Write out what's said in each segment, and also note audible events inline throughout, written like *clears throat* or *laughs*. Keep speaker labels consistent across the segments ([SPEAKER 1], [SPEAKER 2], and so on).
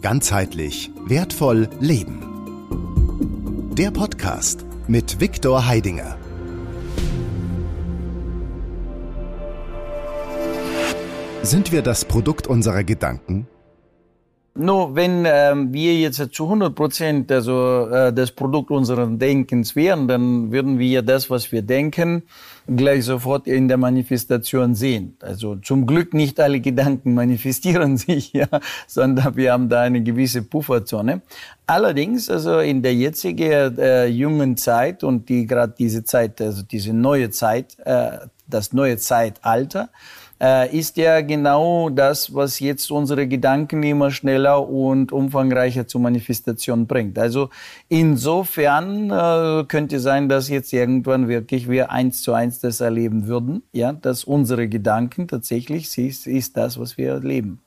[SPEAKER 1] Ganzheitlich wertvoll leben. Der Podcast mit Viktor Heidinger. Sind wir das Produkt unserer Gedanken?
[SPEAKER 2] Nur wenn ähm, wir jetzt zu 100 Prozent also äh, das Produkt unseres Denkens wären, dann würden wir das, was wir denken, gleich sofort in der Manifestation sehen. Also zum Glück nicht alle Gedanken manifestieren *laughs* sich, ja, sondern wir haben da eine gewisse Pufferzone. Allerdings, also in der jetzigen äh, jungen Zeit und die gerade diese Zeit, also diese neue Zeit, äh, das neue Zeitalter, äh, ist ja genau das, was jetzt unsere Gedanken immer schneller und umfangreicher zur Manifestation bringt. Also insofern äh, könnte sein, dass jetzt irgendwann wirklich wir eins zu eins das erleben würden, ja, dass unsere Gedanken tatsächlich ist, ist das, was wir erleben.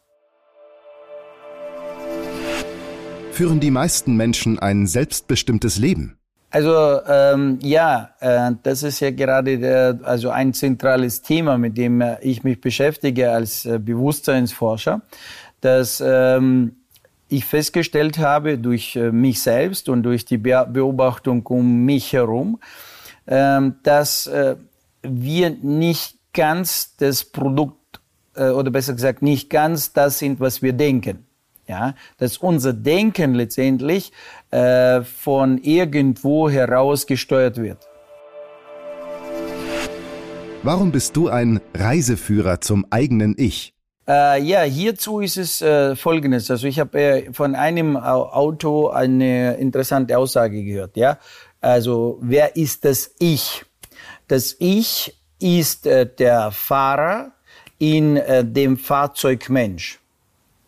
[SPEAKER 1] Führen die meisten Menschen ein selbstbestimmtes Leben?
[SPEAKER 2] Also ähm, ja, äh, das ist ja gerade der, also ein zentrales Thema, mit dem äh, ich mich beschäftige als äh, Bewusstseinsforscher, dass ähm, ich festgestellt habe durch äh, mich selbst und durch die Be Beobachtung um mich herum, ähm, dass äh, wir nicht ganz das Produkt oder besser gesagt nicht ganz das sind, was wir denken. Ja, dass unser Denken letztendlich äh, von irgendwo heraus gesteuert wird.
[SPEAKER 1] Warum bist du ein Reiseführer zum eigenen Ich?
[SPEAKER 2] Äh, ja, hierzu ist es äh, Folgendes. Also ich habe äh, von einem Auto eine interessante Aussage gehört. Ja, also wer ist das Ich? Das Ich ist äh, der Fahrer in äh, dem Fahrzeug Mensch.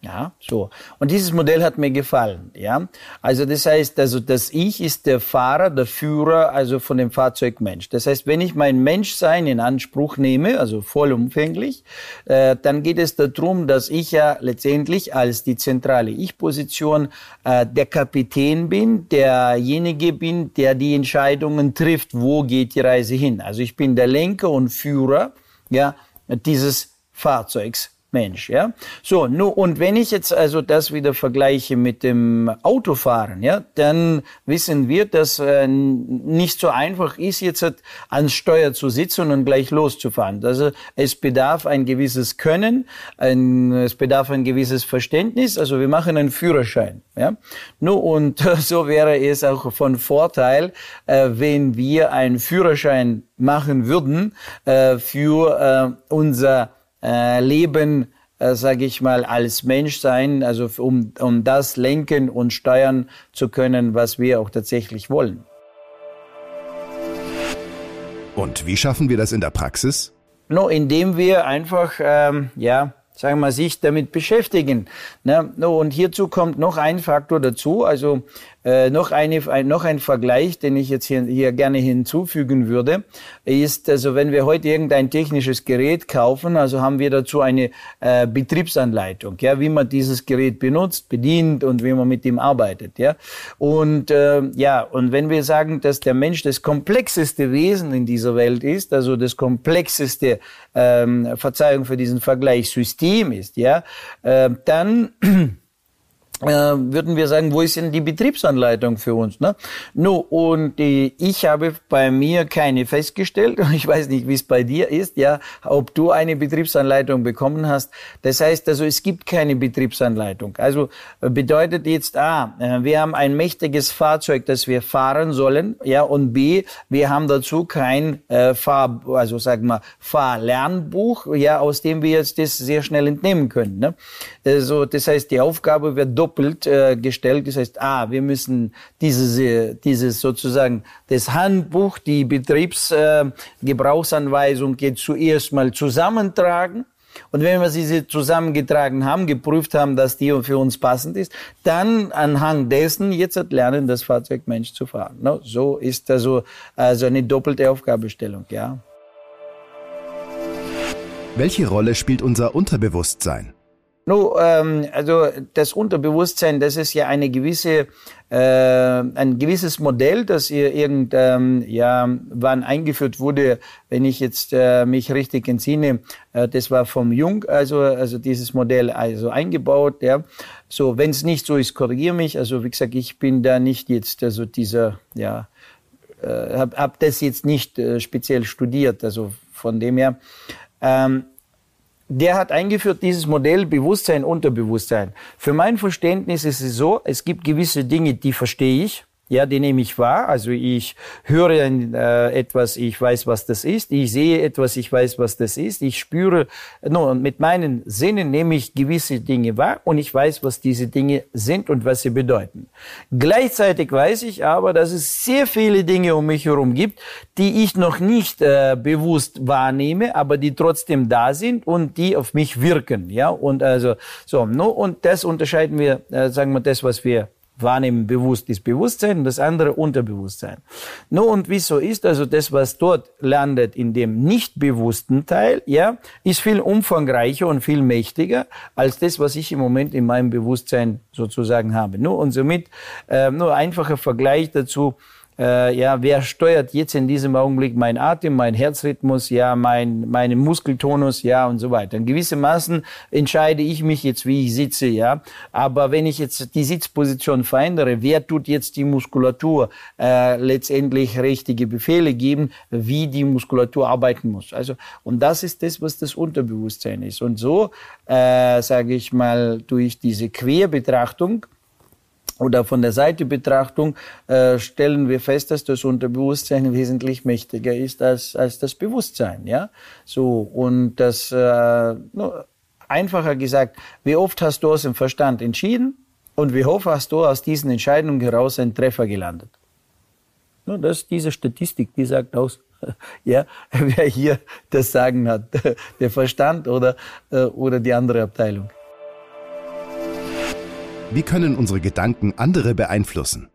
[SPEAKER 2] Ja, so. Und dieses Modell hat mir gefallen, ja. Also das heißt, also das Ich ist der Fahrer, der Führer, also von dem Fahrzeug Mensch. Das heißt, wenn ich mein Menschsein in Anspruch nehme, also vollumfänglich, äh, dann geht es darum, dass ich ja letztendlich als die zentrale Ich-Position äh, der Kapitän bin, derjenige bin, der die Entscheidungen trifft, wo geht die Reise hin. Also ich bin der Lenker und Führer, ja, dieses Fahrzeugs Mensch, ja. So, nu, und wenn ich jetzt also das wieder vergleiche mit dem Autofahren, ja, dann wissen wir, dass äh, nicht so einfach ist, jetzt halt ans Steuer zu sitzen und gleich loszufahren. Also es bedarf ein gewisses Können, ein, es bedarf ein gewisses Verständnis. Also wir machen einen Führerschein, ja. Nu, und *laughs* so wäre es auch von Vorteil, äh, wenn wir einen Führerschein machen würden äh, für äh, unser äh, Leben, äh, sage ich mal, als Mensch sein, also um, um das lenken und steuern zu können, was wir auch tatsächlich wollen.
[SPEAKER 1] Und wie schaffen wir das in der Praxis?
[SPEAKER 2] No, indem wir einfach, ähm, ja, sagen wir, sich damit beschäftigen. Ne? Und hierzu kommt noch ein Faktor dazu, also äh, noch, eine, ein, noch ein Vergleich, den ich jetzt hier, hier gerne hinzufügen würde, ist, also wenn wir heute irgendein technisches Gerät kaufen, also haben wir dazu eine äh, Betriebsanleitung, ja, wie man dieses Gerät benutzt, bedient und wie man mit ihm arbeitet, ja. Und äh, ja, und wenn wir sagen, dass der Mensch das komplexeste Wesen in dieser Welt ist, also das komplexeste, ähm, Verzeihung für diesen Vergleich, System ist, ja, äh, dann *clears throat* würden wir sagen, wo ist denn die Betriebsanleitung für uns? Ne? No, und äh, ich habe bei mir keine festgestellt *laughs* und ich weiß nicht, wie es bei dir ist, ja, ob du eine Betriebsanleitung bekommen hast. Das heißt also, es gibt keine Betriebsanleitung. Also äh, bedeutet jetzt A, äh, wir haben ein mächtiges Fahrzeug, das wir fahren sollen, ja, und B, wir haben dazu kein äh, Fahr, also sagen wir Fahrlernbuch, ja, aus dem wir jetzt das sehr schnell entnehmen können. Ne? Also das heißt, die Aufgabe wird doppelt doppelt äh, gestellt. Das heißt, ah, wir müssen dieses, dieses sozusagen das Handbuch, die Betriebsgebrauchsanweisung äh, jetzt zuerst mal zusammentragen. Und wenn wir sie zusammengetragen haben, geprüft haben, dass die für uns passend ist, dann anhand dessen jetzt lernen, das Fahrzeug Mensch zu fahren. No, so ist also, also eine doppelte Aufgabestellung, ja.
[SPEAKER 1] Welche Rolle spielt unser Unterbewusstsein?
[SPEAKER 2] No, ähm, also das Unterbewusstsein, das ist ja eine gewisse, äh, ein gewisses Modell, das ihr irgend, ähm, ja, wann eingeführt wurde, wenn ich jetzt äh, mich richtig entsinne, äh, das war vom Jung, also also dieses Modell also eingebaut, ja. So, wenn es nicht so ist, korrigiere mich. Also wie gesagt, ich bin da nicht jetzt also dieser, ja, äh, habe hab das jetzt nicht äh, speziell studiert, also von dem her. Ähm, der hat eingeführt dieses Modell Bewusstsein, Unterbewusstsein. Für mein Verständnis ist es so, es gibt gewisse Dinge, die verstehe ich. Ja, die nehme ich wahr. Also ich höre äh, etwas, ich weiß, was das ist. Ich sehe etwas, ich weiß, was das ist. Ich spüre, no, mit meinen Sinnen nehme ich gewisse Dinge wahr und ich weiß, was diese Dinge sind und was sie bedeuten. Gleichzeitig weiß ich aber, dass es sehr viele Dinge um mich herum gibt, die ich noch nicht äh, bewusst wahrnehme, aber die trotzdem da sind und die auf mich wirken. Ja, und also so, no, und das unterscheiden wir, äh, sagen wir, das, was wir wahrnehmen bewusst ist Bewusstsein und das andere Unterbewusstsein. No, und wie so ist, also das, was dort landet in dem nicht bewussten Teil, ja, ist viel umfangreicher und viel mächtiger als das, was ich im Moment in meinem Bewusstsein sozusagen habe. Nur und somit äh, nur einfacher Vergleich dazu, äh, ja, wer steuert jetzt in diesem Augenblick mein Atem, mein Herzrhythmus, ja, mein, meinen Muskeltonus, ja, und so weiter. In gewissermaßen entscheide ich mich jetzt, wie ich sitze, ja. Aber wenn ich jetzt die Sitzposition verändere, wer tut jetzt die Muskulatur äh, letztendlich richtige Befehle geben, wie die Muskulatur arbeiten muss? Also, und das ist das, was das Unterbewusstsein ist. Und so, äh, sage ich mal, durch diese Querbetrachtung, oder von der Seitebetrachtung äh, stellen wir fest, dass das Unterbewusstsein wesentlich mächtiger ist als, als das Bewusstsein. Ja, so und das äh, nur einfacher gesagt, wie oft hast du aus dem Verstand entschieden und wie oft hast du aus diesen Entscheidungen heraus einen Treffer gelandet? Nur das ist diese Statistik, die sagt aus, *laughs* ja, *laughs* wer hier das Sagen hat, *laughs* der Verstand oder, äh, oder die andere Abteilung.
[SPEAKER 1] Wie können unsere Gedanken andere beeinflussen?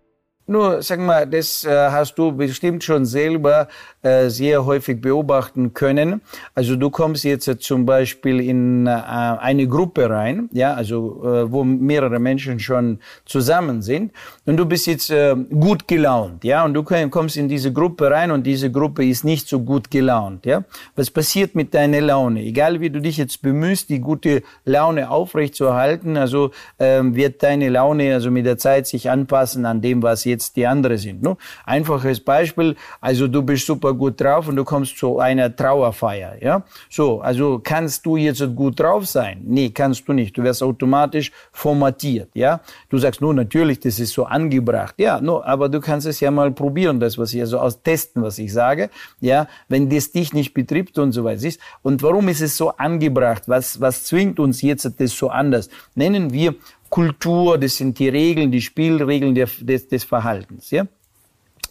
[SPEAKER 2] Nur, sag mal, das äh, hast du bestimmt schon selber äh, sehr häufig beobachten können. Also du kommst jetzt äh, zum Beispiel in äh, eine Gruppe rein, ja, also äh, wo mehrere Menschen schon zusammen sind und du bist jetzt äh, gut gelaunt, ja, und du kommst in diese Gruppe rein und diese Gruppe ist nicht so gut gelaunt, ja. Was passiert mit deiner Laune? Egal wie du dich jetzt bemühst, die gute Laune aufrechtzuerhalten, also ähm, wird deine Laune also mit der Zeit sich anpassen an dem, was jetzt jetzt die anderen sind. No? Einfaches Beispiel, also du bist super gut drauf und du kommst zu einer Trauerfeier. Ja? So, also kannst du jetzt gut drauf sein? Nee, kannst du nicht. Du wirst automatisch formatiert. Ja? Du sagst, nur natürlich, das ist so angebracht. Ja, no, aber du kannst es ja mal probieren, das, was ich also aus testen, was ich sage. Ja, wenn das dich nicht betrifft und so weiter ist. Und warum ist es so angebracht? Was, was zwingt uns jetzt das so anders? Nennen wir Kultur, das sind die Regeln, die Spielregeln des, des Verhaltens. Ja?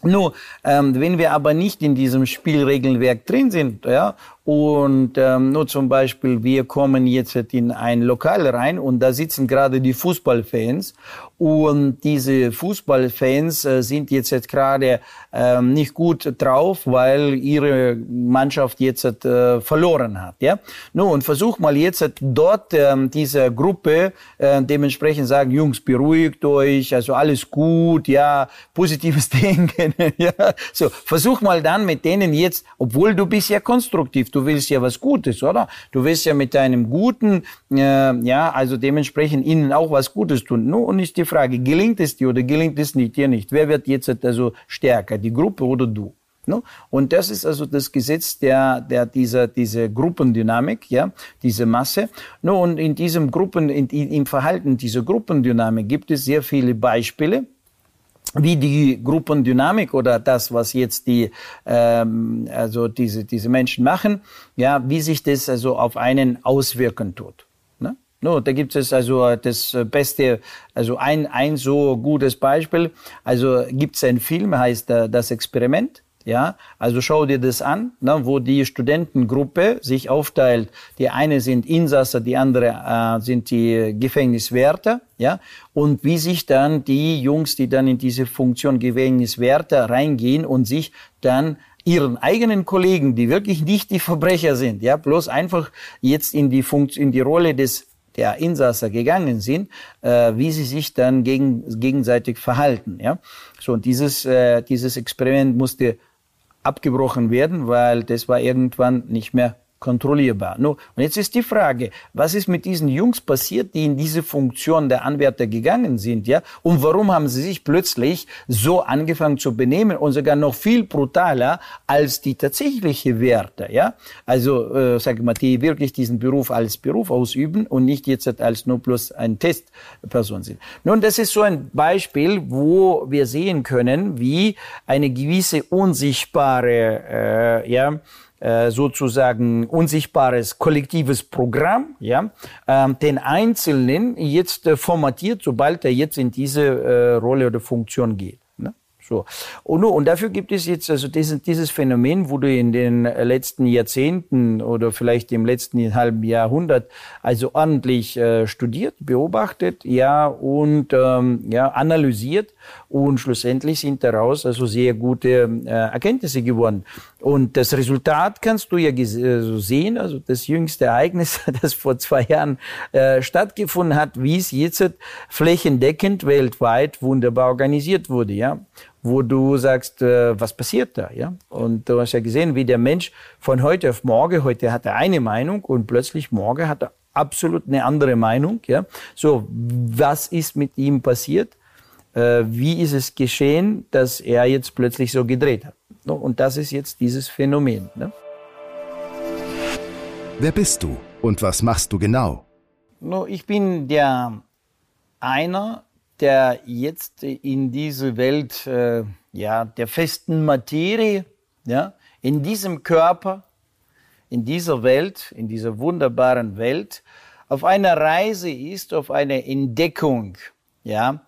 [SPEAKER 2] Nur, ähm, wenn wir aber nicht in diesem Spielregelwerk drin sind, ja, und ähm, nur zum Beispiel, wir kommen jetzt in ein Lokal rein und da sitzen gerade die Fußballfans und diese Fußballfans äh, sind jetzt gerade ähm, nicht gut drauf, weil ihre Mannschaft jetzt äh, verloren hat. Ja, no, und versuch mal jetzt dort ähm, dieser Gruppe äh, dementsprechend sagen, Jungs, beruhigt euch, also alles gut, ja, positives *laughs* Denken. ja, so versuch mal dann mit denen jetzt, obwohl du bist ja konstruktiv, du willst ja was Gutes, oder? Du willst ja mit deinem Guten, äh, ja, also dementsprechend ihnen auch was Gutes tun. No, und ist die Frage, gelingt es dir oder gelingt es nicht, dir nicht? Wer wird jetzt also stärker, die Gruppe oder du? Und das ist also das Gesetz der, der dieser, diese Gruppendynamik, ja, diese Masse. No, und in diesem Gruppen, in, im Verhalten dieser Gruppendynamik gibt es sehr viele Beispiele wie die Gruppendynamik oder das, was jetzt die, ähm, also diese, diese Menschen machen, ja, wie sich das also auf einen auswirken tut. No, da gibt es also das beste, also ein, ein so gutes Beispiel. Also gibt es einen Film, heißt äh, Das Experiment. Ja, also schau dir das an, ne, wo die Studentengruppe sich aufteilt. Die eine sind Insasse, die andere äh, sind die Gefängniswärter. Ja, und wie sich dann die Jungs, die dann in diese Funktion Gefängniswärter reingehen und sich dann ihren eigenen Kollegen, die wirklich nicht die Verbrecher sind, ja, bloß einfach jetzt in die Funktion, in die Rolle des der Insasse gegangen sind, äh, wie sie sich dann gegen, gegenseitig verhalten. Ja? So, und dieses, äh, dieses Experiment musste abgebrochen werden, weil das war irgendwann nicht mehr kontrollierbar. No, und jetzt ist die Frage, was ist mit diesen Jungs passiert, die in diese Funktion der Anwärter gegangen sind, ja? Und warum haben sie sich plötzlich so angefangen zu benehmen und sogar noch viel brutaler als die tatsächliche Werte, ja? Also, äh, sag mal, die wirklich diesen Beruf als Beruf ausüben und nicht jetzt als nur bloß ein Testperson sind. Nun, das ist so ein Beispiel, wo wir sehen können, wie eine gewisse unsichtbare, äh, ja, sozusagen unsichtbares kollektives Programm, ja, ähm, den Einzelnen jetzt äh, formatiert, sobald er jetzt in diese äh, Rolle oder Funktion geht. So. Und, und dafür gibt es jetzt also dieses, dieses Phänomen, wurde in den letzten Jahrzehnten oder vielleicht im letzten halben Jahrhundert also ordentlich äh, studiert, beobachtet, ja, und ähm, ja, analysiert und schlussendlich sind daraus also sehr gute äh, Erkenntnisse geworden. Und das Resultat kannst du ja äh, sehen, also das jüngste Ereignis, *laughs* das vor zwei Jahren äh, stattgefunden hat, wie es jetzt flächendeckend weltweit wunderbar organisiert wurde, ja wo du sagst, äh, was passiert da, ja? Und du hast ja gesehen, wie der Mensch von heute auf morgen, heute hat er eine Meinung und plötzlich morgen hat er absolut eine andere Meinung, ja? So, was ist mit ihm passiert? Äh, wie ist es geschehen, dass er jetzt plötzlich so gedreht hat? Und das ist jetzt dieses Phänomen. Ne?
[SPEAKER 1] Wer bist du und was machst du genau?
[SPEAKER 2] Ich bin der einer der jetzt in diese Welt äh, ja, der festen Materie, ja, in diesem Körper, in dieser Welt, in dieser wunderbaren Welt, auf einer Reise ist, auf eine Entdeckung, ja,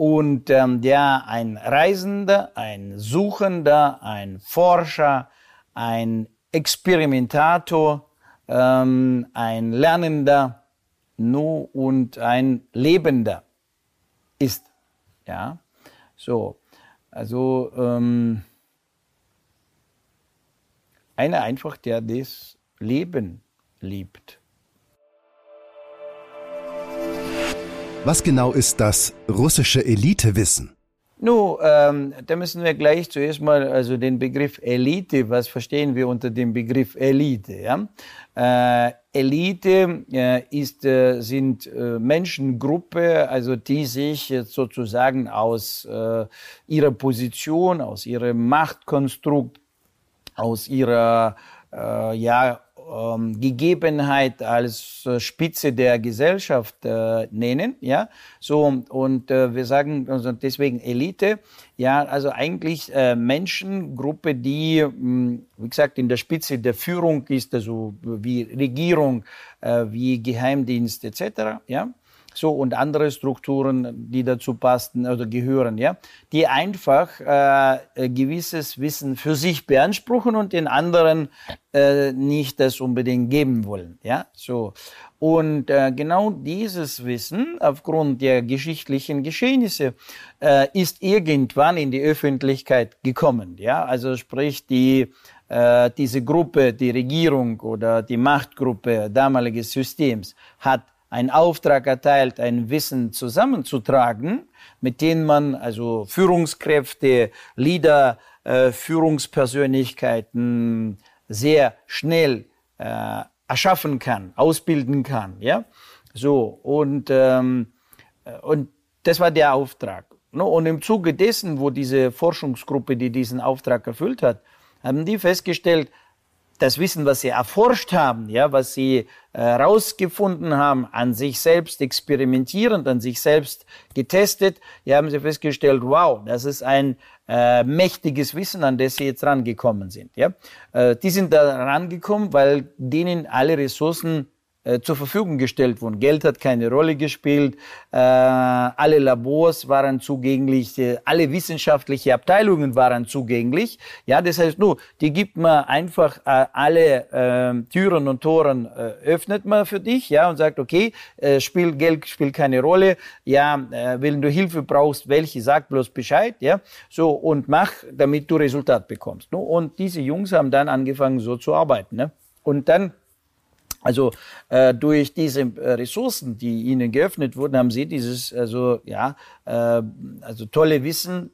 [SPEAKER 2] und ähm, der ein Reisender, ein Suchender, ein Forscher, ein Experimentator, ähm, ein Lernender, nur und ein Lebender ist. Ja, so. Also ähm, einer einfach, der das Leben liebt.
[SPEAKER 1] Was genau ist das russische Elitewissen?
[SPEAKER 2] Nu, ähm, da müssen wir gleich zuerst mal also den Begriff Elite, was verstehen wir unter dem Begriff Elite? Ja? Äh, Elite äh, ist, äh, sind äh, Menschengruppe, also die sich jetzt sozusagen aus äh, ihrer Position, aus ihrem Machtkonstrukt, aus ihrer äh, ja, ähm, Gegebenheit als äh, Spitze der Gesellschaft äh, nennen, ja, so und äh, wir sagen also deswegen Elite, ja, also eigentlich äh, Menschengruppe, die, mh, hm, wie gesagt, in der Spitze der Führung ist, also wie Regierung, äh, wie Geheimdienst etc., ja, so und andere Strukturen, die dazu passen oder gehören, ja, die einfach äh, gewisses Wissen für sich beanspruchen und den anderen äh, nicht das unbedingt geben wollen, ja, so. Und äh, genau dieses Wissen aufgrund der geschichtlichen Geschehnisse äh, ist irgendwann in die Öffentlichkeit gekommen, ja, also sprich die äh, diese Gruppe, die Regierung oder die Machtgruppe damaliges Systems hat einen Auftrag erteilt, ein Wissen zusammenzutragen, mit denen man also Führungskräfte, Leader, äh, Führungspersönlichkeiten sehr schnell äh, erschaffen kann, ausbilden kann, ja. So und ähm, und das war der Auftrag. Und im Zuge dessen, wo diese Forschungsgruppe, die diesen Auftrag erfüllt hat, haben die festgestellt, das Wissen, was sie erforscht haben, ja, was sie herausgefunden äh, haben, an sich selbst experimentierend, an sich selbst getestet, ja, haben sie festgestellt, wow, das ist ein äh, mächtiges Wissen, an das sie jetzt rangekommen sind. Ja, äh, die sind da rangekommen, weil denen alle Ressourcen zur Verfügung gestellt wurden. Geld hat keine Rolle gespielt, äh, alle Labors waren zugänglich, äh, alle wissenschaftliche Abteilungen waren zugänglich. Ja, das heißt nur, die gibt man einfach äh, alle äh, Türen und Toren äh, öffnet man für dich, ja, und sagt, okay, äh, spielt Geld spielt keine Rolle, ja, äh, wenn du Hilfe brauchst, welche, sag bloß Bescheid, ja, so und mach, damit du Resultat bekommst. Ne? Und diese Jungs haben dann angefangen so zu arbeiten, ne? Und dann Also äh, durch diese äh, Ressourcen, die ihnen geöffnet wurden, haben sie dieses also ja äh, also tolle Wissen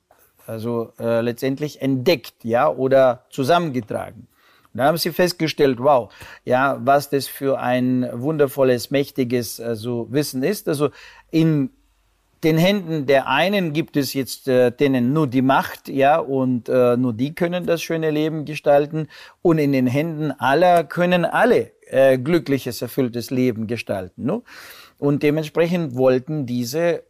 [SPEAKER 2] also äh, letztendlich entdeckt, ja oder zusammengetragen. Dann haben sie festgestellt, wow, ja, was das für ein wundervolles, mächtiges also Wissen ist. Also in den Händen der einen gibt es jetzt äh, denen nur die Macht, ja, und äh, nur die können das schöne Leben gestalten. Und in den Händen aller können alle äh, glückliches, erfülltes Leben gestalten. No? Und dementsprechend wollten diese,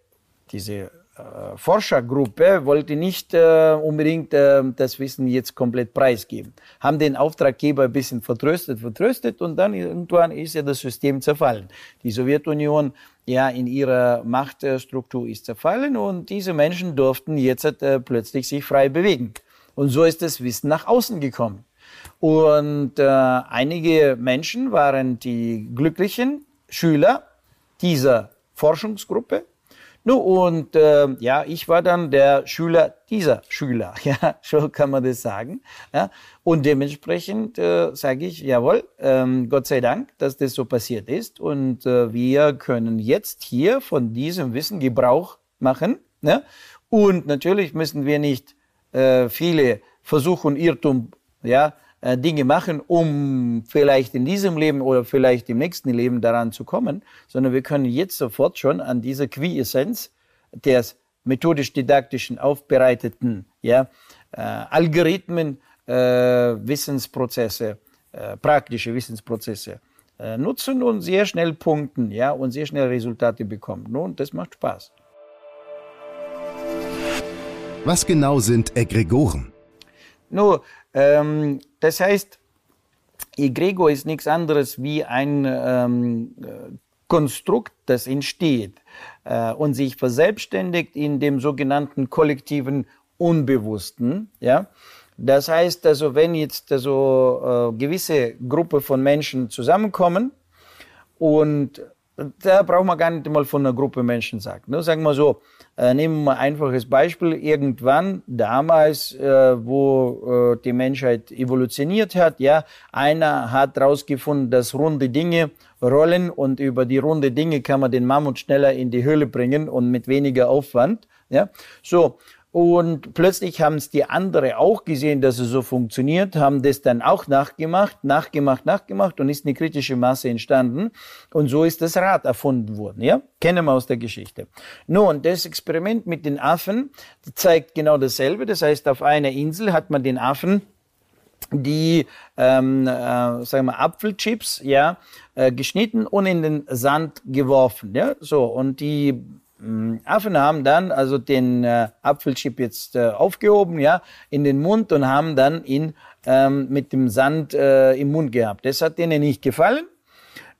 [SPEAKER 2] diese äh, Forschergruppe wollte nicht äh, unbedingt äh, das Wissen jetzt komplett preisgeben. Haben den Auftraggeber ein bisschen vertröstet, vertröstet und dann irgendwann ist ja das System zerfallen. Die Sowjetunion ja in ihrer Machtstruktur ist zerfallen und diese Menschen durften jetzt äh, plötzlich sich frei bewegen. Und so ist das Wissen nach außen gekommen. Und äh, einige Menschen waren die glücklichen Schüler dieser Forschungsgruppe. No, und äh, ja, ich war dann der Schüler dieser Schüler, *laughs* ja, so kann man das sagen. Ja. Und dementsprechend äh, sage ich, jawohl, ähm, Gott sei Dank, dass das so passiert ist. Und äh, wir können jetzt hier von diesem Wissen Gebrauch machen. Ne? Und natürlich müssen wir nicht äh, viele Versuche und Irrtum ja, äh, Dinge machen, um vielleicht in diesem Leben oder vielleicht im nächsten Leben daran zu kommen, sondern wir können jetzt sofort schon an dieser Quintessenz des methodisch-didaktischen aufbereiteten ja, äh, Algorithmen, äh, Wissensprozesse, äh, praktische Wissensprozesse äh, nutzen und sehr schnell punkten ja, und sehr schnell Resultate bekommen. Nun, das macht Spaß.
[SPEAKER 1] Was genau sind Egregoren?
[SPEAKER 2] Nur, ähm, das heißt, Egregor ist nichts anderes wie ein ähm, Konstrukt, das entsteht äh, und sich verselbstständigt in dem sogenannten kollektiven Unbewussten. Ja? Das heißt also, wenn jetzt also äh, gewisse Gruppe von Menschen zusammenkommen und da braucht man gar nicht mal von einer Gruppe Menschen sagen. Ne? Sagen wir so, äh, nehmen wir ein einfaches Beispiel. Irgendwann, damals, äh, wo äh, die Menschheit evolutioniert hat, ja, einer hat herausgefunden, dass runde Dinge rollen und über die runde Dinge kann man den Mammut schneller in die Höhle bringen und mit weniger Aufwand. Ja, so. Und plötzlich haben es die andere auch gesehen, dass es so funktioniert, haben das dann auch nachgemacht, nachgemacht, nachgemacht und ist eine kritische Masse entstanden. Und so ist das Rad erfunden worden, ja? Kennen wir aus der Geschichte. Nun, das Experiment mit den Affen zeigt genau dasselbe. Das heißt, auf einer Insel hat man den Affen die ähm, äh, sagen wir Apfelchips ja äh, geschnitten und in den Sand geworfen ja so und die Affen haben dann also den äh, Apfelchip jetzt äh, aufgehoben, ja, in den Mund und haben dann ihn ähm, mit dem Sand äh, im Mund gehabt. Das hat denen nicht gefallen.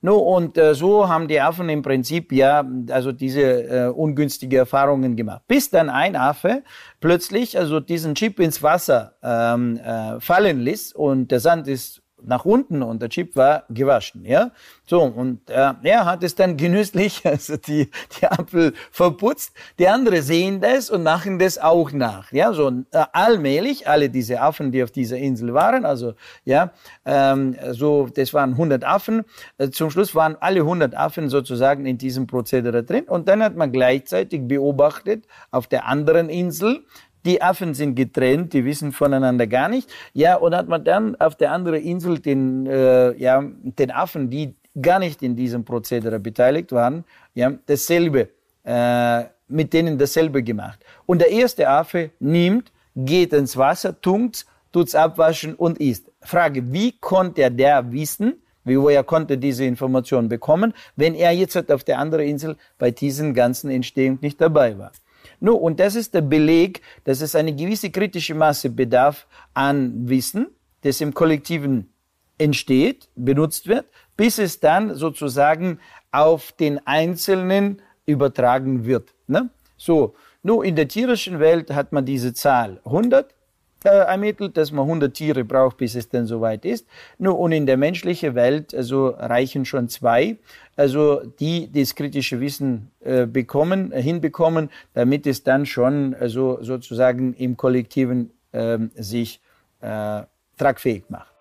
[SPEAKER 2] No, und äh, so haben die Affen im Prinzip ja also diese äh, ungünstige Erfahrungen gemacht. Bis dann ein Affe plötzlich also diesen Chip ins Wasser ähm, äh, fallen ließ und der Sand ist nach unten und der Chip war gewaschen, ja. So, und äh, er hat es dann genüsslich, *laughs* also die, die Apfel verputzt. Die anderen sehen das und machen das auch nach, ja. So, äh, allmählich, alle diese Affen, die auf dieser Insel waren, also, ja, ähm, so, das waren 100 Affen. Äh, zum Schluss waren alle 100 Affen sozusagen in diesem Prozedere drin. Und dann hat man gleichzeitig beobachtet, auf der anderen Insel, die Affen sind getrennt, die wissen voneinander gar nicht. Ja, und hat man dann auf der anderen Insel den, äh, ja, den Affen, die gar nicht in diesem Prozedere beteiligt waren, ja, dasselbe, äh, mit denen dasselbe gemacht. Und der erste Affe nimmt, geht ins Wasser, tunkt's, tut's abwaschen und isst. Frage, wie konnte der wissen, wie woher konnte diese Information bekommen, wenn er jetzt auf der anderen Insel bei diesen ganzen Entstehung nicht dabei war? No, und das ist der Beleg, dass es eine gewisse kritische Masse bedarf an Wissen, das im Kollektiven entsteht, benutzt wird, bis es dann sozusagen auf den Einzelnen übertragen wird. Ne? So, nur in der tierischen Welt hat man diese Zahl 100 äh, ermittelt, dass man 100 Tiere braucht, bis es dann soweit ist. Nur und in der menschlichen Welt also reichen schon zwei, also die das kritische Wissen äh, bekommen, äh, hinbekommen, damit es dann schon also sozusagen im Kollektiven äh, sich äh, tragfähig macht.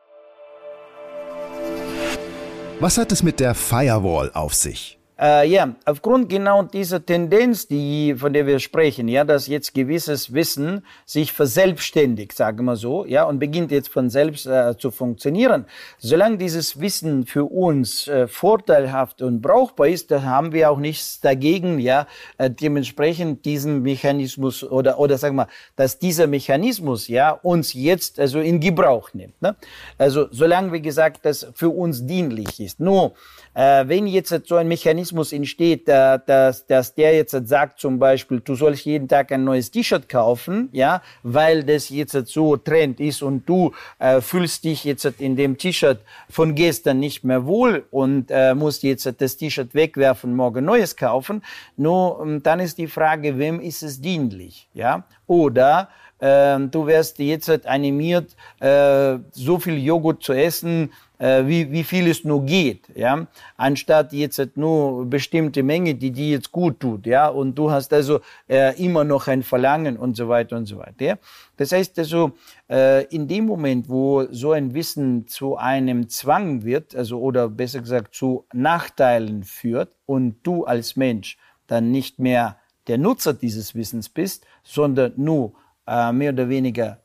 [SPEAKER 1] Was hat es mit der Firewall auf sich?
[SPEAKER 2] Äh, ja, aufgrund genau dieser Tendenz, die, von der wir sprechen, ja, dass jetzt gewisses Wissen sich verselbstständigt, sagen wir so, ja, und beginnt jetzt von selbst äh, zu funktionieren. Solange dieses Wissen für uns äh, vorteilhaft und brauchbar ist, da haben wir auch nichts dagegen, ja, äh, dementsprechend diesen Mechanismus oder, oder sagen wir, dass dieser Mechanismus, ja, uns jetzt also in Gebrauch nimmt, ne? Also, solange, wie gesagt, das für uns dienlich ist. Nur, äh, wenn jetzt so ein Mechanismus entsteht, äh, dass, dass der jetzt sagt zum Beispiel, du sollst jeden Tag ein neues T-Shirt kaufen, ja, weil das jetzt so Trend ist und du äh, fühlst dich jetzt in dem T-Shirt von gestern nicht mehr wohl und äh, musst jetzt das T-Shirt wegwerfen, morgen neues kaufen, nur ähm, dann ist die Frage, wem ist es dienlich, ja, oder äh, du wirst jetzt animiert, äh, so viel Joghurt zu essen, wie, wie viel es nur geht, ja, anstatt jetzt nur bestimmte Menge, die dir jetzt gut tut, ja, und du hast also äh, immer noch ein Verlangen und so weiter und so weiter. Ja? Das heißt also, äh, in dem Moment, wo so ein Wissen zu einem Zwang wird, also oder besser gesagt zu Nachteilen führt und du als Mensch dann nicht mehr der Nutzer dieses Wissens bist, sondern nur äh, mehr oder weniger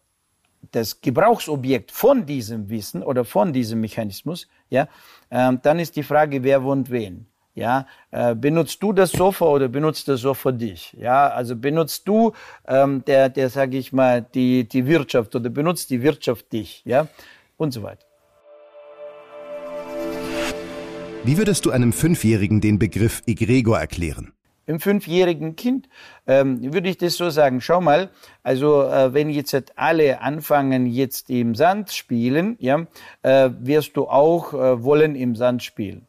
[SPEAKER 2] das Gebrauchsobjekt von diesem Wissen oder von diesem Mechanismus, ja, ähm, dann ist die Frage, wer wohnt wen. Ja, äh, benutzt du das Sofa oder benutzt das Sofa dich? Ja, also benutzt du, ähm, der, der, sage ich mal, die, die Wirtschaft oder benutzt die Wirtschaft dich? Ja, und so weiter.
[SPEAKER 1] Wie würdest du einem Fünfjährigen den Begriff Egregor erklären?
[SPEAKER 2] Im fünfjährigen Kind ähm, würde ich das so sagen. Schau mal, also äh, wenn jetzt alle anfangen jetzt im Sand spielen, ja, äh, wirst du auch äh, wollen im Sand spielen.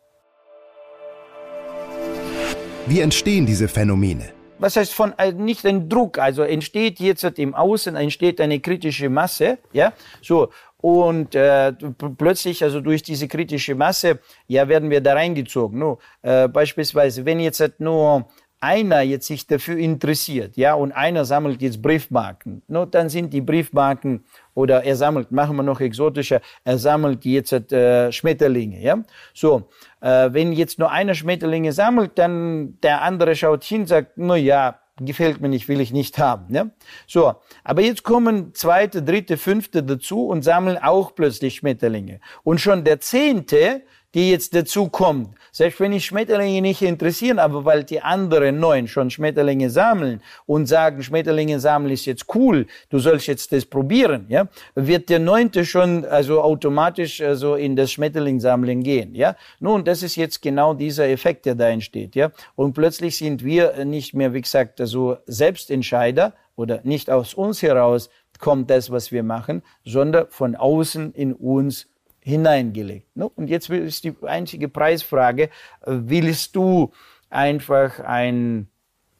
[SPEAKER 1] Wie entstehen diese Phänomene?
[SPEAKER 2] was heißt von äh, nicht ein Druck, also entsteht jetzt im Außen entsteht eine kritische Masse, ja, so und äh, plötzlich, also durch diese kritische Masse, ja, werden wir da reingezogen. No, äh, beispielsweise, wenn jetzt nur einer jetzt sich dafür interessiert, ja, und einer sammelt jetzt Briefmarken, no, dann sind die Briefmarken oder er sammelt, machen wir noch exotischer, er sammelt jetzt äh, Schmetterlinge, ja. So, äh, wenn jetzt nur einer Schmetterlinge sammelt, dann der andere schaut hin, sagt, no ja, gefällt mir nicht, will ich nicht haben. Ja? So, aber jetzt kommen zweite, dritte, fünfte dazu und sammeln auch plötzlich Schmetterlinge. Und schon der zehnte die jetzt dazu kommt. Selbst wenn ich Schmetterlinge nicht interessieren, aber weil die anderen neun schon Schmetterlinge sammeln und sagen, Schmetterlinge sammeln ist jetzt cool, du sollst jetzt das probieren, ja, wird der neunte schon also automatisch also in das Schmetterlingsammeln gehen, ja. Nun, das ist jetzt genau dieser Effekt, der da entsteht, ja. Und plötzlich sind wir nicht mehr, wie gesagt, also Selbstentscheider oder nicht aus uns heraus kommt das, was wir machen, sondern von außen in uns hineingelegt. Ne? Und jetzt ist die einzige Preisfrage, willst du einfach ein,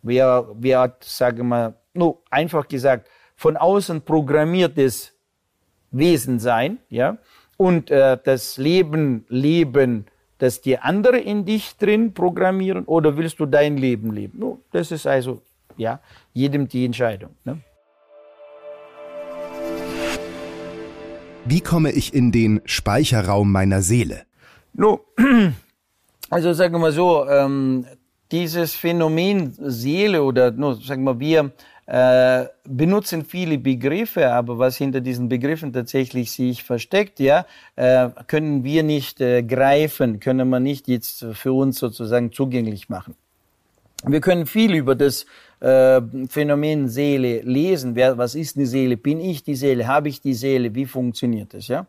[SPEAKER 2] wer, wer sagen wir, nur einfach gesagt, von außen programmiertes Wesen sein, ja, und äh, das Leben leben, das die andere in dich drin programmieren, oder willst du dein Leben leben? No, das ist also, ja, jedem die Entscheidung. Ne?
[SPEAKER 1] Wie komme ich in den Speicherraum meiner Seele?
[SPEAKER 2] No, *clears throat* also sagen wir so, ähm, dieses Phänomen Seele oder no, sagen wir, wir äh, benutzen viele Begriffe, aber was hinter diesen Begriffen tatsächlich sich versteckt, ja, äh, können wir nicht äh, greifen, können wir nicht jetzt für uns sozusagen zugänglich machen. Wir können viel über das äh, Phänomen Seele lesen. Wer, was ist eine Seele? Bin ich die Seele? Habe ich die Seele? Wie funktioniert das? Ja?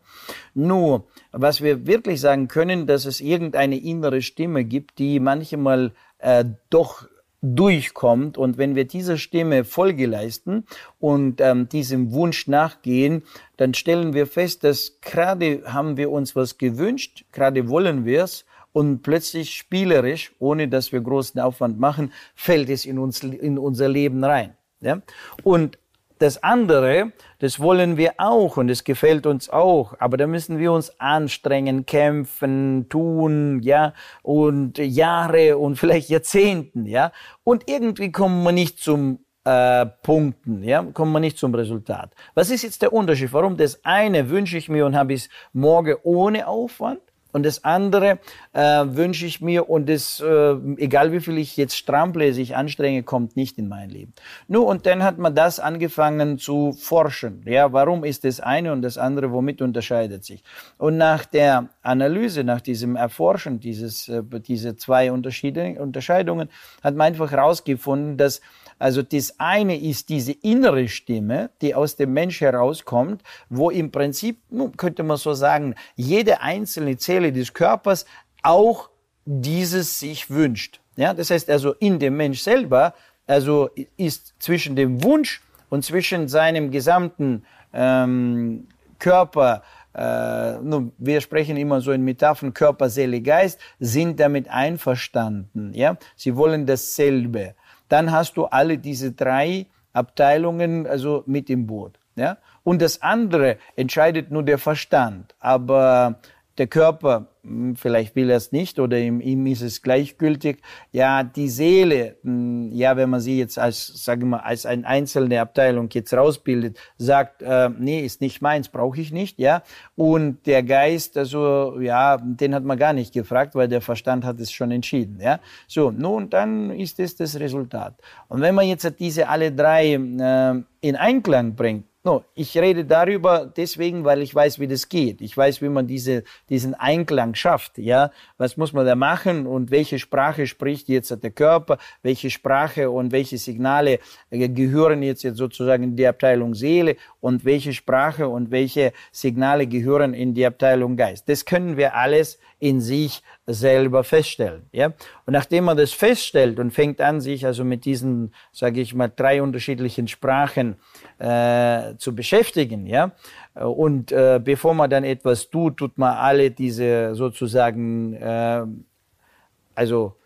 [SPEAKER 2] Nur, was wir wirklich sagen können, dass es irgendeine innere Stimme gibt, die manchmal äh, doch durchkommt und wenn wir dieser Stimme Folge leisten und ähm, diesem Wunsch nachgehen, dann stellen wir fest, dass gerade haben wir uns was gewünscht, gerade wollen wir es und plötzlich spielerisch, ohne dass wir großen Aufwand machen, fällt es in uns, in unser Leben rein. Ja? Und das andere, das wollen wir auch und es gefällt uns auch, aber da müssen wir uns anstrengen, kämpfen, tun, ja, und Jahre und vielleicht Jahrzehnten, ja, und irgendwie kommen wir nicht zum äh, Punkten, ja, kommen wir nicht zum Resultat. Was ist jetzt der Unterschied? Warum das eine wünsche ich mir und habe es morgen ohne Aufwand Und das andere äh, wünsche ich mir und das, äh, egal wie viel ich jetzt strample, sich anstrenge, kommt nicht in mein Leben. Nur und dann hat man das angefangen zu forschen. Ja, warum ist das eine und das andere, womit unterscheidet sich? Und nach der Analyse, nach diesem Erforschen dieses, äh, diese zwei Unterschiede, Unterscheidungen, hat man einfach herausgefunden, dass also das eine ist diese innere Stimme, die aus dem Mensch herauskommt, wo im Prinzip, könnte man so sagen, jede einzelne Zelle des Körpers auch dieses sich wünscht. Ja, das heißt also in dem Mensch selber, also ist zwischen dem Wunsch und zwischen seinem gesamten ähm, Körper, äh, nun, wir sprechen immer so in Metaphern Körper, Seele, Geist, sind damit einverstanden. Ja, sie wollen dasselbe dann hast du alle diese drei Abteilungen also mit im Boot. Ja? Und das andere entscheidet nur der Verstand. Aber der Körper, hm, vielleicht will er es nicht oder ihm, ihm ist es gleichgültig. Ja, die Seele, hm, ja, wenn man sie jetzt als, sagen wir, als eine einzelne Abteilung jetzt rausbildet, sagt, äh, nee, ist nicht meins, brauche ich nicht, ja. Und der Geist, also, ja, den hat man gar nicht gefragt, weil der Verstand hat es schon entschieden, ja. So, nun, dann ist es das Resultat. Und wenn man jetzt diese alle drei äh, in Einklang bringt, No, ich rede darüber deswegen, weil ich weiß, wie das geht. Ich weiß, wie man diese, diesen Einklang schafft. Ja, was muss man da machen und welche Sprache spricht jetzt der Körper? Welche Sprache und welche Signale äh, gehören jetzt, jetzt sozusagen in die Abteilung Seele und welche Sprache und welche Signale gehören in die Abteilung Geist? Das können wir alles in sich selber feststellen. Ja? Und nachdem man das feststellt und fängt an, sich also mit diesen, sage ich mal, drei unterschiedlichen Sprachen äh, zu beschäftigen, ja, und äh, bevor man dann etwas tut, tut man alle diese sozusagen, äh, also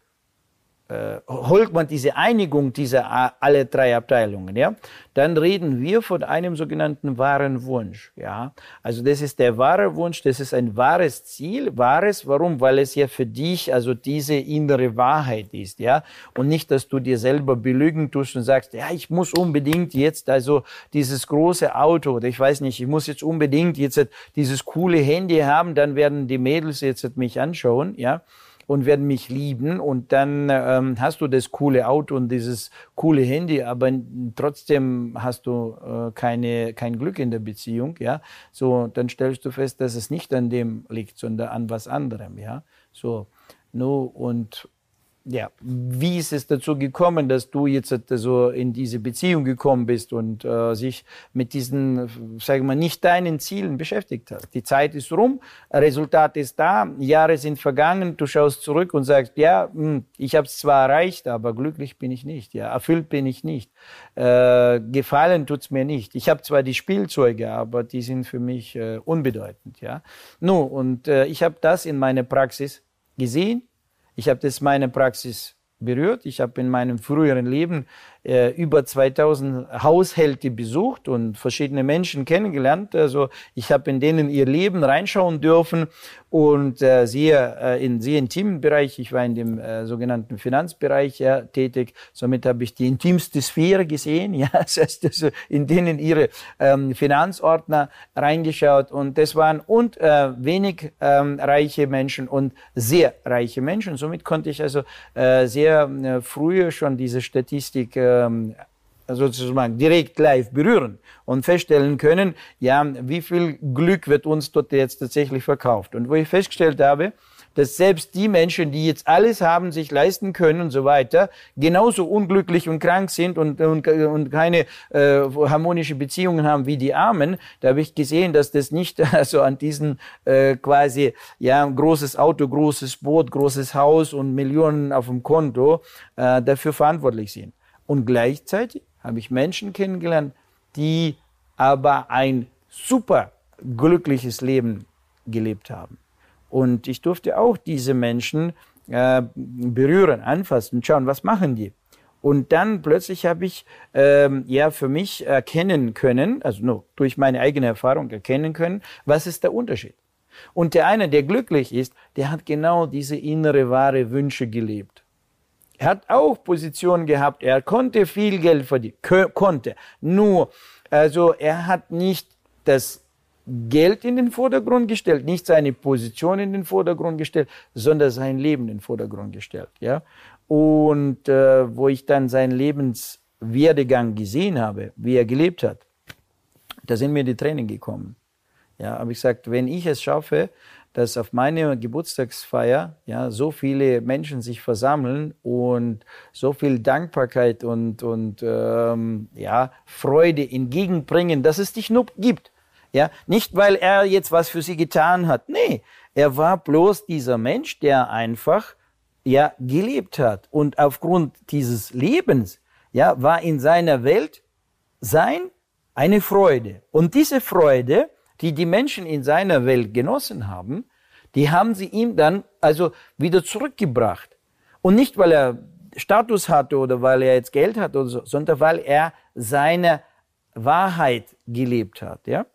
[SPEAKER 2] äh, holt man diese Einigung dieser alle drei Abteilungen, ja, dann reden wir von einem sogenannten wahren Wunsch, ja. Also das ist der wahre Wunsch, das ist ein wahres Ziel, wahres, warum? Weil es ja für dich also diese innere Wahrheit ist, ja. Und nicht, dass du dir selber belügen tust und sagst, ja, ich muss unbedingt jetzt also dieses große Auto oder ich weiß nicht, ich muss jetzt unbedingt jetzt dieses coole Handy haben, dann werden die Mädels jetzt mich anschauen, ja und werden mich lieben und dann ähm, hast du das coole Auto und dieses coole Handy, aber trotzdem hast du äh, keine, kein Glück in der Beziehung, ja. So, dann stellst du fest, dass es nicht an dem liegt, sondern an was anderem, ja. So, no, und ja, wie ist es dazu gekommen, dass du jetzt so in diese Beziehung gekommen bist und äh, sich mit diesen, sagen wir mal, nicht deinen Zielen beschäftigt hast? Die Zeit ist rum, Resultat ist da, Jahre sind vergangen, du schaust zurück und sagst, ja, hm, ich habe es zwar erreicht, aber glücklich bin ich nicht, ja, erfüllt bin ich nicht, äh, gefallen tut's mir nicht. Ich habe zwar die Spielzeuge, aber die sind für mich äh, unbedeutend, ja. Nun, und äh, ich habe das in meiner Praxis gesehen ich habe das meine Praxis berührt. Ich habe in meinem früheren Leben äh, über 2000 Haushalte besucht und verschiedene Menschen kennengelernt. Also ich habe in denen ihr Leben reinschauen dürfen und äh, sehr äh, in sehr intimen Bereich. Ich war in dem äh, sogenannten Finanzbereich ja, tätig. Somit habe ich die intimste Sphäre gesehen. *laughs* Ja, das heißt, also in denen ihre ähm, Finanzordner reingeschaut und das waren und äh, wenig ähm, reiche Menschen und sehr reiche Menschen. Somit konnte ich also äh, sehr äh, früh schon diese Statistik äh, sozusagen direkt live berühren und feststellen können, ja, wie viel Glück wird uns dort jetzt tatsächlich verkauft. Und wo ich festgestellt habe, dass selbst die Menschen, die jetzt alles haben, sich leisten können und so weiter, genauso unglücklich und krank sind und, und, und keine äh, harmonische Beziehungen haben wie die Armen, da habe ich gesehen, dass das nicht *laughs* also an diesen äh, quasi ja großes Auto, großes Boot, großes Haus und Millionen auf dem Konto äh, dafür verantwortlich sind. Und gleichzeitig habe ich Menschen kennengelernt, die aber ein super glückliches Leben gelebt haben. Und ich durfte auch diese Menschen äh, berühren, anfassen, schauen, was machen die. Und dann plötzlich habe ich ähm, ja für mich erkennen können, also nur durch meine eigene Erfahrung erkennen können, was ist der Unterschied. Und der eine, der glücklich ist, der hat genau diese innere wahre Wünsche gelebt. Er hat auch Positionen gehabt, er konnte viel Geld verdienen, konnte. Nur, also er hat nicht das Geld in den Vordergrund gestellt, nicht seine Position in den Vordergrund gestellt, sondern sein Leben in den Vordergrund gestellt. Ja? Und äh, wo ich dann seinen Lebenswerdegang gesehen habe, wie er gelebt hat, da sind mir die Tränen gekommen. Ja, habe ich gesagt, wenn ich es schaffe, dass auf meiner Geburtstagsfeier ja so viele Menschen sich versammeln und so viel Dankbarkeit und und ähm, ja Freude entgegenbringen, dass es dich nur gibt. Ja, nicht weil er jetzt was für sie getan hat. Nee, er war bloß dieser Mensch, der einfach ja gelebt hat und aufgrund dieses Lebens ja war in seiner Welt sein eine Freude und diese Freude die die Menschen in seiner Welt genossen haben, die haben sie ihm dann also wieder zurückgebracht. Und nicht, weil er Status hatte oder weil er jetzt Geld hat oder so, sondern weil er seine Wahrheit gelebt hat, ja.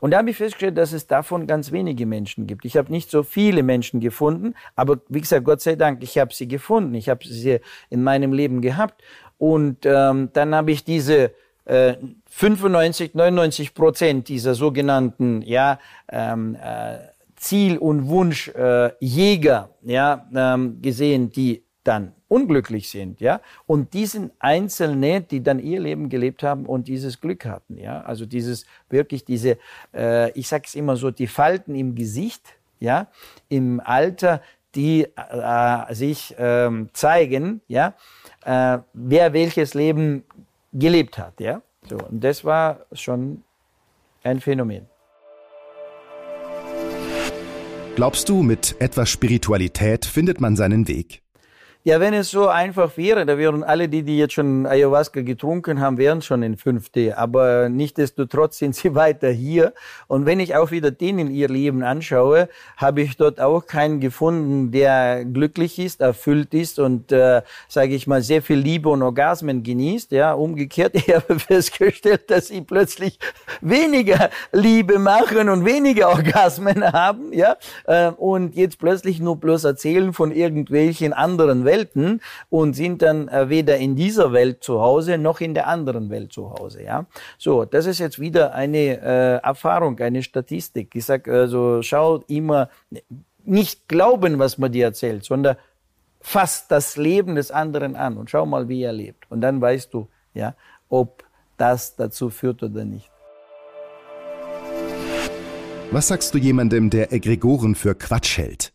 [SPEAKER 2] Und da habe ich festgestellt, dass es davon ganz wenige Menschen gibt. Ich habe nicht so viele Menschen gefunden, aber wie gesagt, Gott sei Dank, ich habe sie gefunden. Ich habe sie in meinem Leben gehabt. Und ähm, dann habe ich diese 95, äh, 99 Prozent dieser sogenannten ja, ähm, äh, Ziel- und Wunschjäger äh, ja, ähm, gesehen, die dann unglücklich sind, ja, und diesen Einzelne, die dann ihr Leben gelebt haben und dieses Glück hatten, ja, also dieses wirklich diese, äh, ich sage es immer so, die Falten im Gesicht, ja, im Alter, die äh, sich ähm, zeigen, ja, äh, wer welches Leben gelebt hat, ja. So, und das war schon ein Phänomen.
[SPEAKER 1] Glaubst du, mit etwas Spiritualität findet man seinen Weg?
[SPEAKER 2] Ja, wenn es so einfach wäre, da wären alle die, die jetzt schon Ayahuasca getrunken haben, wären schon in 5D. Aber nichtdestotrotz sind sie *laughs* weiter hier. Und wenn ich auch wieder denen ihr Leben anschaue, habe ich dort auch keinen gefunden, der glücklich ist, erfüllt ist und, äh, sage ich mal, sehr viel Liebe und Orgasmen genießt. Ja, umgekehrt, *laughs* ich habe festgestellt, dass sie plötzlich weniger Liebe machen und weniger Orgasmen haben. Ja, äh, und jetzt plötzlich nur bloß erzählen von irgendwelchen anderen Welten und sind dann äh, weder in dieser Welt zu Hause noch in der anderen Welt zu Hause. Ja, so das ist jetzt wieder eine äh, Erfahrung, eine Statistik. Ich sag also, schau immer nicht glauben, was man dir erzählt, sondern fass das Leben des anderen an und schau mal, wie er lebt. Und dann weißt du, ja, ob das dazu führt oder nicht.
[SPEAKER 1] Was sagst du jemandem, der Egregoren für Quatsch hält?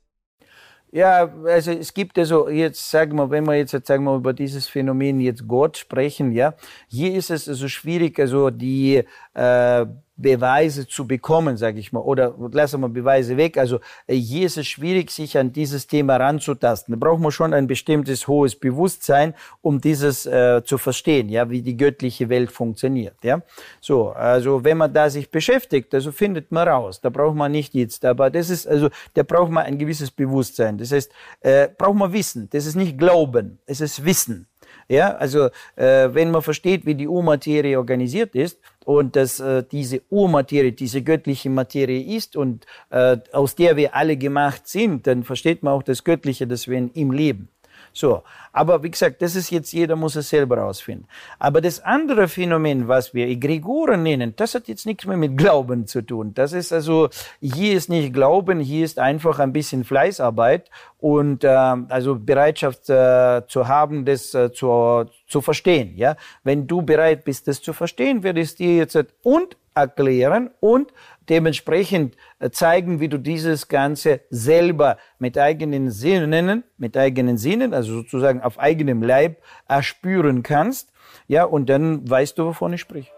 [SPEAKER 2] Ja, also es gibt also jetzt, sagen wir, wenn wir jetzt sagen wir über dieses Phänomen jetzt Gott sprechen, ja, hier ist es also schwierig, also die äh, Beweise zu bekommen, sage ich mal, oder lassen wir Beweise weg. Also äh, hier ist es schwierig, sich an dieses Thema ranzutasten. Da braucht man schon ein bestimmtes hohes Bewusstsein, um dieses äh, zu verstehen, ja, wie die göttliche Welt funktioniert. Ja, so, also wenn man da sich beschäftigt, also findet man raus. Da braucht man nicht jetzt, aber das ist also, da braucht man ein gewisses Bewusstsein. Das heißt, äh, braucht man Wissen. Das ist nicht Glauben, es ist Wissen. Ja, also äh, wenn man versteht, wie die Urmaterie organisiert ist und dass äh, diese Urmaterie, diese göttliche Materie ist und äh, aus der wir alle gemacht sind, dann versteht man auch das Göttliche, das wir in ihm leben. So, aber wie gesagt, das ist jetzt, jeder muss es selber rausfinden. Aber das andere Phänomen, was wir Egregoren nennen, das hat jetzt nichts mehr mit Glauben zu tun. Das ist also, hier ist nicht Glauben, hier ist einfach ein bisschen Fleißarbeit und äh, also Bereitschaft äh, zu haben, das äh, zu, zu verstehen. Ja, Wenn du bereit bist, das zu verstehen, werde ich dir jetzt und erklären und dementsprechend äh, zeigen, wie du dieses Ganze selber mit eigenen Sinnen, mit eigenen Sinnen, also sozusagen auf eigenem Leib erspüren kannst. Ja, und dann weißt du, wovon ich spreche.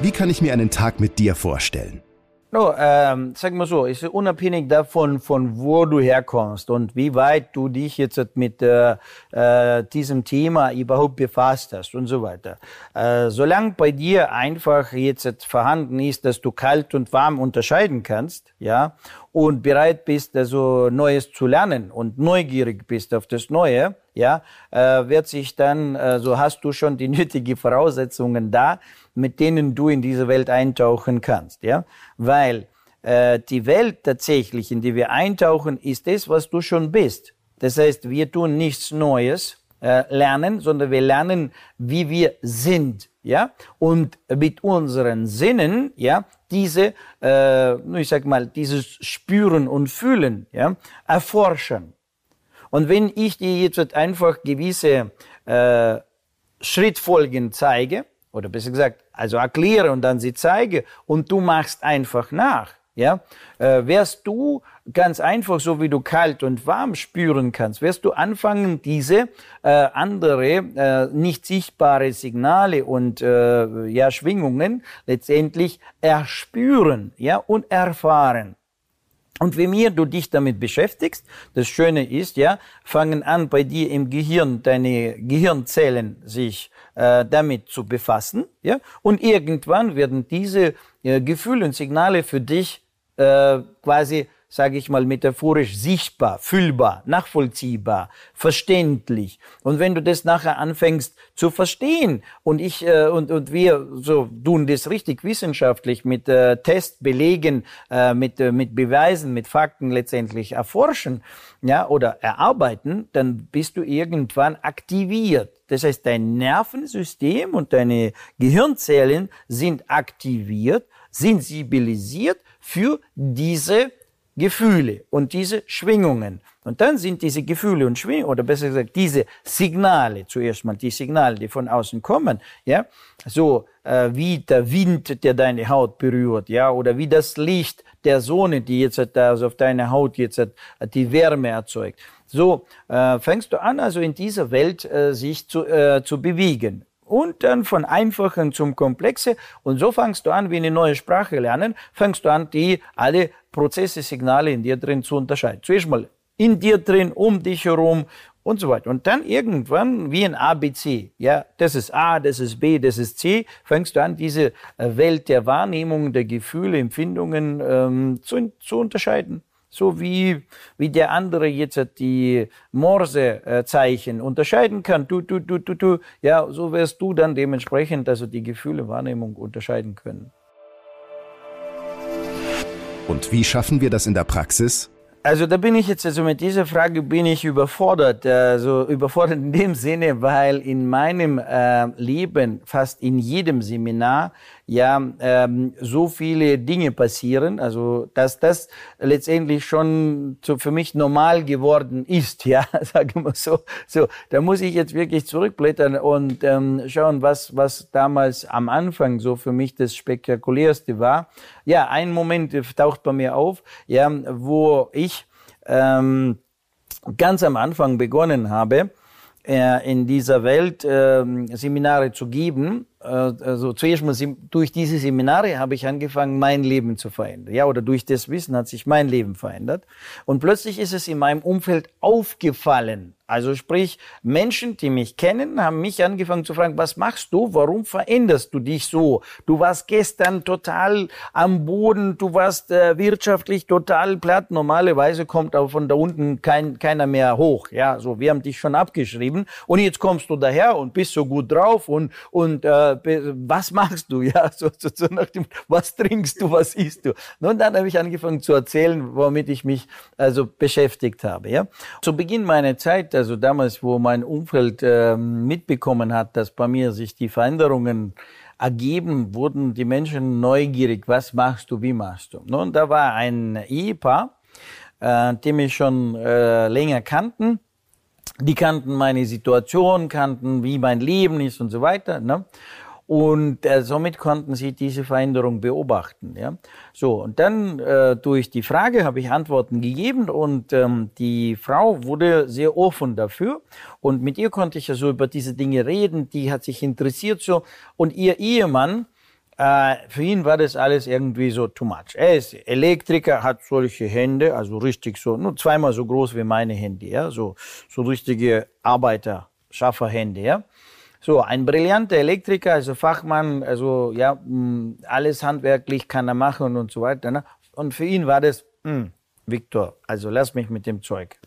[SPEAKER 1] Wie kann ich mir einen Tag mit dir vorstellen?
[SPEAKER 2] No, ähm, sag mal so, ist unabhängig davon, von wo du herkommst und wie weit du dich jetzt mit äh, äh, diesem Thema überhaupt befasst hast und so weiter. Äh, solange bei dir einfach jetzt vorhanden ist, dass du kalt und warm unterscheiden kannst, ja, und bereit bist, also Neues zu lernen und neugierig bist auf das Neue, ja, äh, wird sich dann, äh, so hast du schon die *laughs* nötigen Voraussetzungen da, mit denen du in diese Welt eintauchen kannst, ja, weil äh, die Welt tatsächlich, in die wir eintauchen, ist das, was du schon bist. Das heißt, wir tun nichts Neues, äh, lernen, sondern wir lernen, wie wir sind, ja, und mit unseren Sinnen, ja, diese, äh, ich sag mal, dieses Spüren und Fühlen, ja, erforschen. Und wenn ich dir jetzt einfach gewisse äh, Schrittfolgen zeige, oder besser gesagt, also erkläre und dann sie zeige und du machst einfach nach, ja, äh, wirst du ganz einfach, so wie du kalt und warm spüren kannst, wirst du anfangen, diese äh, andere, äh, nicht sichtbare Signale und äh, ja, Schwingungen letztendlich erspüren, ja, und erfahren. Und wie mehr du dich damit beschäftigst, das Schöne ist, ja, fangen an bei dir im Gehirn deine Gehirnzellen sich äh, damit zu befassen, ja, und irgendwann werden diese äh, Gefühle und Signale für dich äh, quasi sage ich mal, metaphorisch sichtbar, fühlbar, nachvollziehbar, verständlich. Und wenn du das nachher anfängst zu verstehen und ich äh, und, und wir so tun das richtig wissenschaftlich mit äh, Test belegen, äh, mit, äh, mit Beweisen, mit Fakten letztendlich erforschen, ja, oder erarbeiten, dann bist du irgendwann aktiviert. Das heißt, dein Nervensystem und deine Gehirnzellen sind aktiviert, sensibilisiert für diese Gefühle und diese Schwingungen. Und dann sind diese Gefühle und Schwingungen, oder besser gesagt, diese Signale, zuerst mal die Signale, die von außen kommen, ja, so äh, wie der Wind, der deine Haut berührt, ja, oder wie das Licht der Sonne, die jetzt also auf deiner Haut jetzt die Wärme erzeugt. So äh, fängst du an, also in dieser Welt äh, sich zu, äh, zu bewegen und dann von einfachen zum komplexe und so fängst du an, wie eine neue Sprache lernen, fängst du an, die alle Prozesse, Signale in dir drin zu unterscheiden. Zuerst mal in dir drin, um dich herum und so weiter. Und dann irgendwann wie ein ABC. Ja, das ist A, das ist B, das ist C. Fängst du an, diese äh, Welt der Wahrnehmung, der Gefühle, Empfindungen ähm, zu, zu unterscheiden so wie, wie der andere jetzt die Morsezeichen unterscheiden kann, du, du, du, du, du, ja, so wirst du dann dementsprechend also die Gefühle, Wahrnehmung unterscheiden können.
[SPEAKER 1] Und wie schaffen wir das in der Praxis?
[SPEAKER 2] Also da bin ich jetzt, also mit dieser Frage bin ich überfordert, also überfordert in dem Sinne, weil in meinem äh, Leben fast in jedem Seminar ja ähm, so viele Dinge passieren, also dass das letztendlich schon so für mich normal geworden ist, *laughs* ja, sagen wir so. So, da muss ich jetzt wirklich zurückblättern und ähm, schauen, was was damals am Anfang so für mich das spektakulärste war. Ja, ein Moment taucht bei mir auf, ja, wo ich ähm, ganz am Anfang begonnen habe, äh, in dieser Welt äh, Seminare zu geben also zuerst mal durch diese Seminare habe ich angefangen, mein Leben zu verändern. Ja, oder durch das Wissen hat sich mein Leben verändert. Und plötzlich ist es in meinem Umfeld aufgefallen. Also sprich, Menschen, die mich kennen, haben mich angefangen zu fragen, was machst du? Warum veränderst du dich so? Du warst gestern total am Boden, du warst äh, wirtschaftlich total platt. Normalerweise kommt auch von da unten kein, keiner mehr hoch. Ja, so, wir haben dich schon abgeschrieben. Und jetzt kommst du daher und bist so gut drauf und, und äh, was machst du? *laughs* Ja, so, so, so nach dem, was trinkst du, was isst du? Und dann habe ich angefangen zu erzählen, womit ich mich also beschäftigt habe. Ja, zu Beginn meiner Zeit, also damals, wo mein Umfeld äh, mitbekommen hat, dass bei mir sich die Veränderungen ergeben, wurden die Menschen neugierig. Was machst du? Wie machst du? Und da war ein Ehepaar, äh, die mich schon äh, länger kannten die kannten meine Situation, kannten, wie mein Leben ist und so weiter. Ne? Und äh, somit konnten sie diese Veränderung beobachten. Ja? So, und dann äh, durch die Frage habe ich Antworten gegeben und ähm, die Frau wurde sehr offen dafür. Und mit ihr konnte ich ja so über diese Dinge reden, die hat sich interessiert so. Und ihr Ehemann, für ihn war das alles irgendwie so too much. Er ist Elektriker, hat solche Hände, also richtig so, nur zweimal so groß wie meine Hände, ja, so, so richtige Arbeiter, Schafferhände, ja. So, ein brillanter Elektriker, also Fachmann, also ja, mm, alles handwerklich kann er machen und so weiter. Ne? Und für ihn war das, hm, Viktor, also lass mich mit dem Zeug.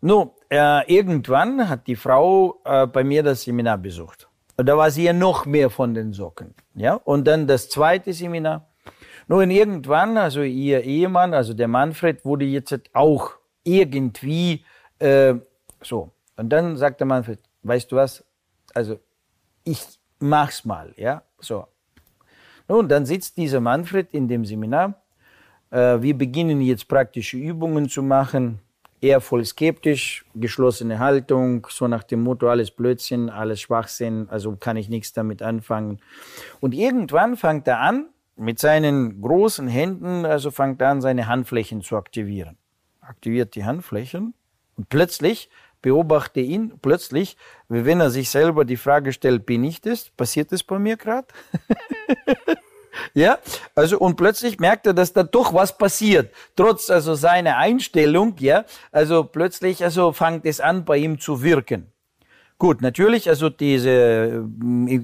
[SPEAKER 2] Nun, äh, irgendwann hat die Frau äh, bei mir das Seminar besucht. Und da war sie ja noch mehr von den Socken. Ja? Und dann das zweite Seminar. Nun, irgendwann, also ihr Ehemann, also der Manfred, wurde jetzt auch irgendwie äh, so. Und dann sagt der Manfred, weißt du was? Also ich mach's mal, ja, so. Nun, dann sitzt dieser Manfred in dem Seminar. Äh, wir beginnen jetzt praktische Übungen zu machen. Er voll skeptisch, geschlossene Haltung, so nach dem Motto, alles Blödsinn, alles Schwachsinn, also kann ich nichts damit anfangen. Und irgendwann fängt er an, mit seinen großen Händen, also fängt er an, seine Handflächen zu aktivieren. Aktiviert die Handflächen und plötzlich beobachte ihn plötzlich, wie wenn er sich selber die Frage stellt, bin ich das? Passiert das bei mir gerade? *laughs* ja, also und plötzlich merkt er, dass da doch was passiert, trotz also seiner Einstellung, ja, also plötzlich also fängt es an bei ihm zu wirken. Gut, natürlich, also diese,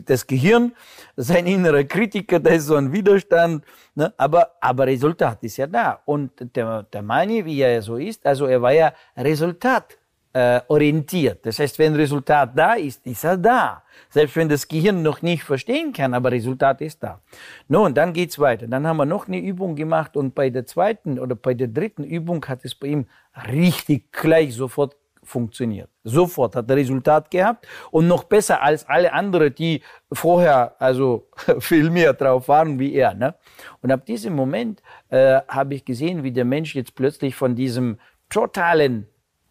[SPEAKER 2] das Gehirn, sein innerer Kritiker, da ist so ein Widerstand, ne? aber, aber Resultat ist ja da. Und der, der Mani, wie er so ist, also er war ja Resultat äh, orientiert. Das heißt, wenn Resultat da ist, ist er da. Selbst wenn das Gehirn noch nicht verstehen kann, aber Resultat ist da. Nun, dann geht's weiter. Dann haben wir noch eine Übung gemacht und bei der zweiten oder bei der dritten Übung hat es bei ihm richtig gleich sofort funktioniert. Sofort hat er Resultat gehabt und noch besser als alle anderen, die vorher also *laughs* viel mehr drauf waren wie er. Ne? Und ab diesem Moment äh, habe ich gesehen, wie der Mensch jetzt plötzlich von diesem totalen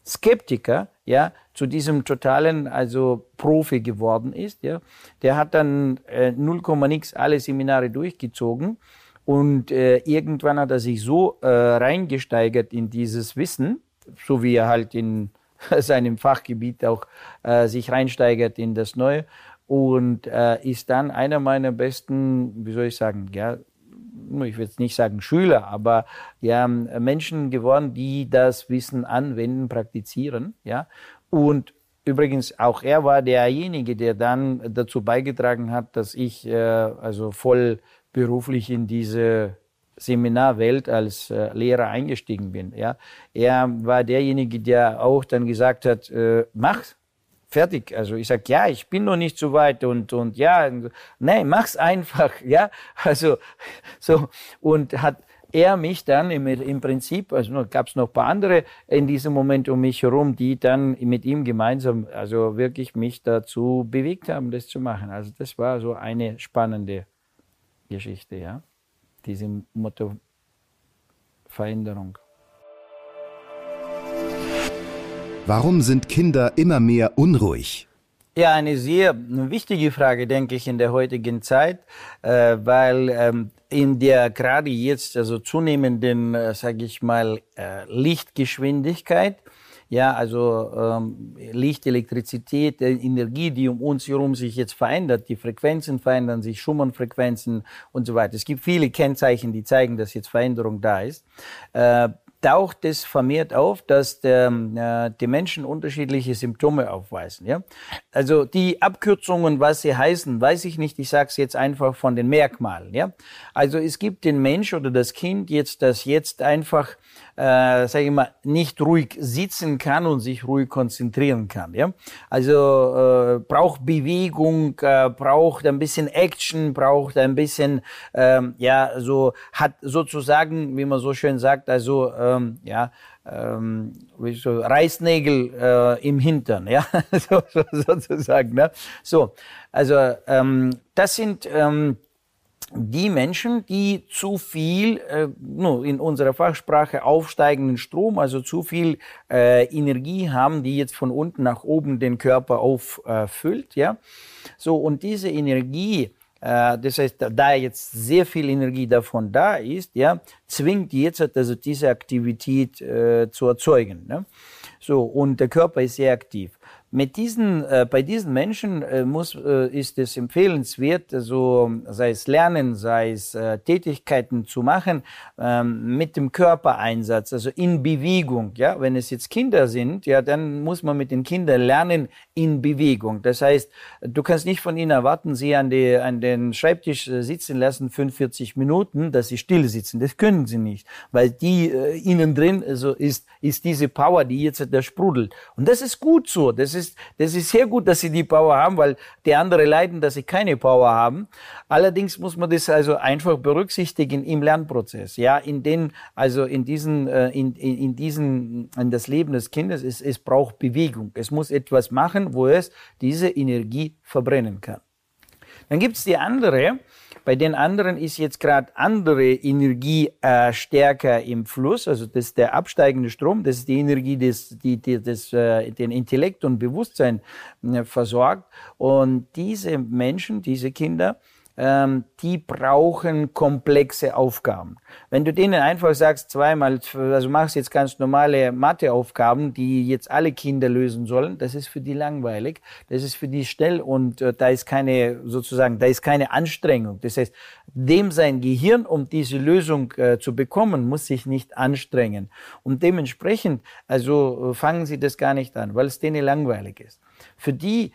[SPEAKER 2] Skeptiker, ja, zu diesem totalen, also Profi geworden ist, ja. Der hat dann äh, 0, nix alle Seminare durchgezogen und äh, irgendwann hat er sich so äh, reingesteigert in dieses Wissen, so wie er halt in *laughs* seinem Fachgebiet auch äh, sich reinsteigert in das Neue und äh, ist dann einer meiner besten, wie soll ich sagen, ja, ich will jetzt nicht sagen Schüler, aber ja, Menschen geworden, die das Wissen anwenden, praktizieren, ja. Und übrigens auch er war derjenige, der dann dazu beigetragen hat, dass ich äh, also voll beruflich in diese Seminarwelt als äh, Lehrer eingestiegen bin. Ja, er war derjenige, der auch dann gesagt hat, äh, mach's, fertig. Also ich sag ja, ich bin noch nicht so weit und und ja, nein, mach's einfach, *laughs* ja. Also so und hat er mich dann im, im Prinzip, also gab es noch ein paar andere in diesem Moment um mich herum, die dann mit ihm gemeinsam, also wirklich mich dazu bewegt haben, das zu machen. Also das war so eine spannende Geschichte, ja. Diese Motto Veränderung.
[SPEAKER 1] Warum sind Kinder immer mehr unruhig?
[SPEAKER 2] Ja, eine sehr wichtige Frage, denke ich, in der heutigen Zeit, äh, weil ähm, in der gerade jetzt also zunehmenden, äh, sage ich mal, äh, Lichtgeschwindigkeit, ja, also ähm, Licht, Elektrizität, Energie, die um uns herum sich jetzt verändert, die Frequenzen verändern sich, Schumann-Frequenzen und so weiter. Es gibt viele Kennzeichen, die zeigen, dass jetzt Veränderung da ist. Taucht es vermehrt auf, dass der, äh, die Menschen unterschiedliche Symptome aufweisen. Ja? Also die Abkürzungen, was sie heißen, weiß ich nicht. Ich sage es jetzt einfach von den Merkmalen. Ja? Also es gibt den Mensch oder das Kind jetzt, das jetzt einfach äh, sage ich mal, nicht ruhig sitzen kann und sich ruhig konzentrieren kann. Ja? Also äh, braucht Bewegung, äh, braucht ein bisschen Action, braucht ein bisschen, ähm, ja, so hat sozusagen, wie man so schön sagt, also ähm, ja, ähm, so Reißnägel äh, im Hintern, ja, *laughs* so, sozusagen. Ne? So, also ähm, das sind ähm, die Menschen, die zu viel, äh, no, in unserer Fachsprache aufsteigenden Strom, also zu viel äh, Energie haben, die jetzt von unten nach oben den Körper auffüllt, äh, ja. So, und diese Energie, äh, das heißt, da jetzt sehr viel Energie davon da ist, ja, zwingt jetzt also diese Aktivität äh, zu erzeugen. Ne? So, und der Körper ist sehr aktiv. Mit diesen, äh, bei diesen Menschen äh, muss, äh, ist es empfehlenswert, also sei es Lernen, sei es äh, Tätigkeiten zu machen ähm, mit dem Körpereinsatz, also in Bewegung. Ja, wenn es jetzt Kinder sind, ja, dann muss man mit den Kindern lernen in Bewegung. Das heißt, du kannst nicht von ihnen erwarten, sie an, die, an den Schreibtisch äh, sitzen lassen 45 Minuten, dass sie still sitzen. Das können sie nicht, weil die äh, innen drin also ist ist diese Power, die jetzt da sprudelt. Und das ist gut so. Das ist, das ist sehr gut, dass sie die Power haben, weil die anderen leiden, dass sie keine Power haben. Allerdings muss man das also einfach berücksichtigen im Lernprozess. Ja, in den, also in diesen, äh, in, in, in diesen, in das Leben des Kindes, es, es braucht Bewegung. Es muss etwas machen, wo es diese Energie verbrennen kann. Dann gibt's die andere, bei den anderen ist jetzt gerade andere Energie äh, stärker im Fluss, also das ist der absteigende Strom, das ist die Energie, des, die, die das, äh, den Intellekt und Bewusstsein äh, versorgt. Und diese Menschen, diese Kinder, ähm, die brauchen komplexe Aufgaben. Wenn du denen einfach sagst, zweimal, also machst jetzt ganz normale Matheaufgaben, die jetzt alle Kinder lösen sollen, das ist für die langweilig, das ist für die schnell und äh, da ist keine, sozusagen, da ist keine Anstrengung. Das heißt, dem sein Gehirn, um diese Lösung äh, zu bekommen, muss sich nicht anstrengen. Und dementsprechend, also äh, fangen sie das gar nicht an, weil es denen langweilig ist. Für die,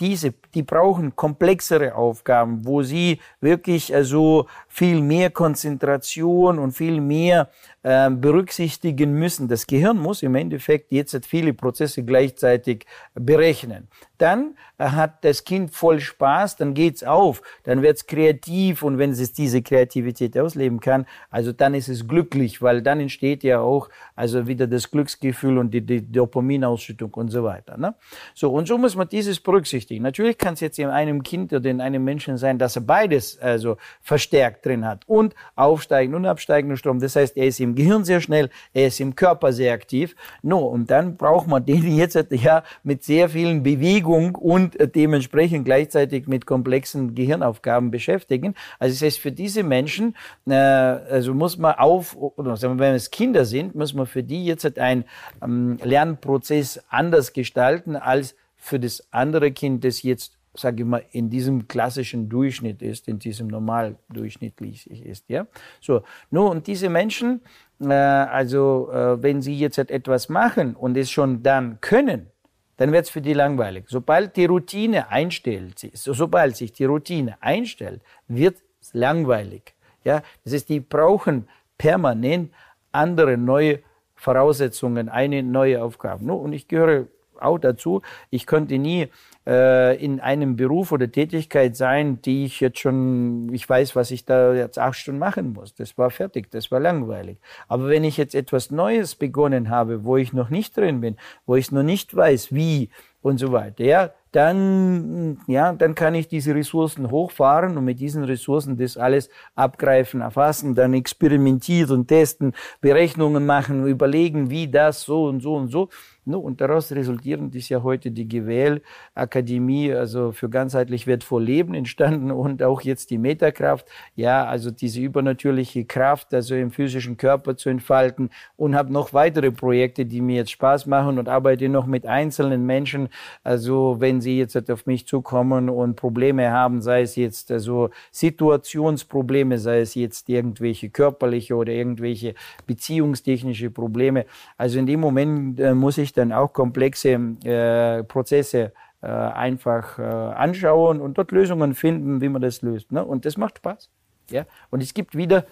[SPEAKER 2] diese, die brauchen komplexere Aufgaben, wo sie wirklich also viel mehr Konzentration und viel mehr äh, berücksichtigen müssen. Das Gehirn muss im Endeffekt jetzt viele Prozesse gleichzeitig berechnen. Dann äh, hat das Kind voll Spaß, dann geht's auf, dann wird's kreativ und wenn es diese Kreativität ausleben kann, also dann ist es glücklich, weil dann entsteht ja auch also wieder das Glücksgefühl und die, die Dopaminausschüttung und so weiter. Ne? So und so muss man dieses berücksichtigen. Natürlich kann es jetzt in einem Kind oder in einem Menschen sein, dass er beides also verstärkt drin hat und aufsteigenden und absteigenden Strom. Das heißt, er ist im Gehirn sehr schnell, er ist im Körper sehr aktiv. No, und dann braucht man den *laughs* jetzt ja mit sehr vielen Bewegungen und dementsprechend gleichzeitig mit komplexen Gehirnaufgaben beschäftigen. Also das heißt, für diese Menschen, äh, also muss man auf, oder wenn es Kinder sind, muss man für die jetzt einen ähm, Lernprozess anders gestalten als für das andere Kind, das jetzt sage ich mal, in diesem klassischen Durchschnitt ist, in diesem normal durchschnittlich ist, ja. So, nur und diese Menschen, äh, also äh, wenn sie jetzt etwas machen und es schon dann können, dann wird es für die langweilig. Sobald die Routine einstellt, sobald sich die Routine einstellt, wird es langweilig. Ja, das heißt, die brauchen permanent andere neue Voraussetzungen, eine neue Aufgabe. Und ich gehöre auch dazu. Ich könnte nie äh, in einem Beruf oder Tätigkeit sein, die ich jetzt schon, ich weiß, was ich da jetzt acht Stunden machen muss. Das war fertig, das war langweilig. Aber wenn ich jetzt etwas Neues begonnen habe, wo ich noch nicht drin bin, wo ich noch nicht weiß, wie und so weiter, ja, dann, ja, dann kann ich diese Ressourcen hochfahren und mit diesen Ressourcen das alles abgreifen, erfassen, dann experimentieren, testen, Berechnungen machen, überlegen, wie das so und so und so. No, und daraus resultierend ist ja heute die GWL-Akademie, also für ganzheitlich wertvoll Leben entstanden und auch jetzt die Metakraft, ja, also diese übernatürliche Kraft, also im physischen Körper zu entfalten. Und habe noch weitere Projekte, die mir jetzt Spaß machen und arbeite noch mit einzelnen Menschen, also wenn sie jetzt auf mich zukommen und Probleme haben, sei es jetzt also Situationsprobleme, sei es jetzt irgendwelche körperliche oder irgendwelche beziehungstechnische Probleme, also in dem Moment äh, muss ich dann auch komplexe äh, Prozesse äh, einfach äh, anschauen und dort Lösungen finden, wie man das löst. Ne? Und das macht Spaß. Ja? Und es gibt wieder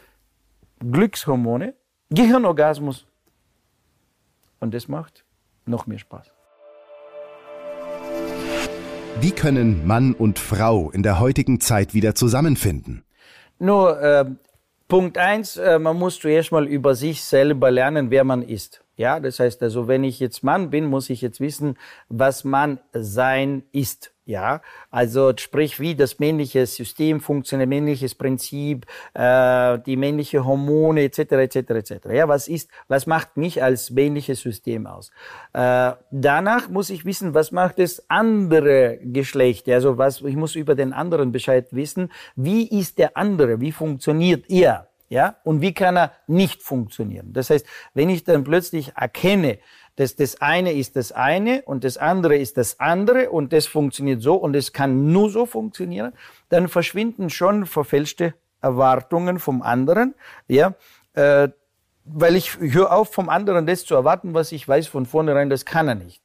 [SPEAKER 2] Glückshormone, Gehirnorgasmus. Und das macht noch mehr Spaß.
[SPEAKER 1] Wie können Mann und Frau in der heutigen Zeit wieder zusammenfinden?
[SPEAKER 2] Nur äh, Punkt eins, äh, man muss zuerst mal über sich selber lernen, wer man ist. Ja, das heißt also, wenn ich jetzt Mann bin, muss ich jetzt wissen, was Mann sein ist. Ja, also sprich, wie das männliche System funktioniert, männliches Prinzip, äh, die männliche Hormone etc. etc. etc. Ja, was ist, was macht mich als männliches System aus? Äh, danach muss ich wissen, was macht das andere Geschlecht? Also was, ich muss über den anderen Bescheid wissen. Wie ist der andere? Wie funktioniert er? Ja, und wie kann er nicht funktionieren? Das heißt, wenn ich dann plötzlich erkenne, dass das eine ist das eine und das andere ist das andere und das funktioniert so und es kann nur so funktionieren, dann verschwinden schon verfälschte Erwartungen vom anderen, ja, äh, weil ich höre auf vom anderen das zu erwarten, was ich weiß von vornherein, das kann er nicht.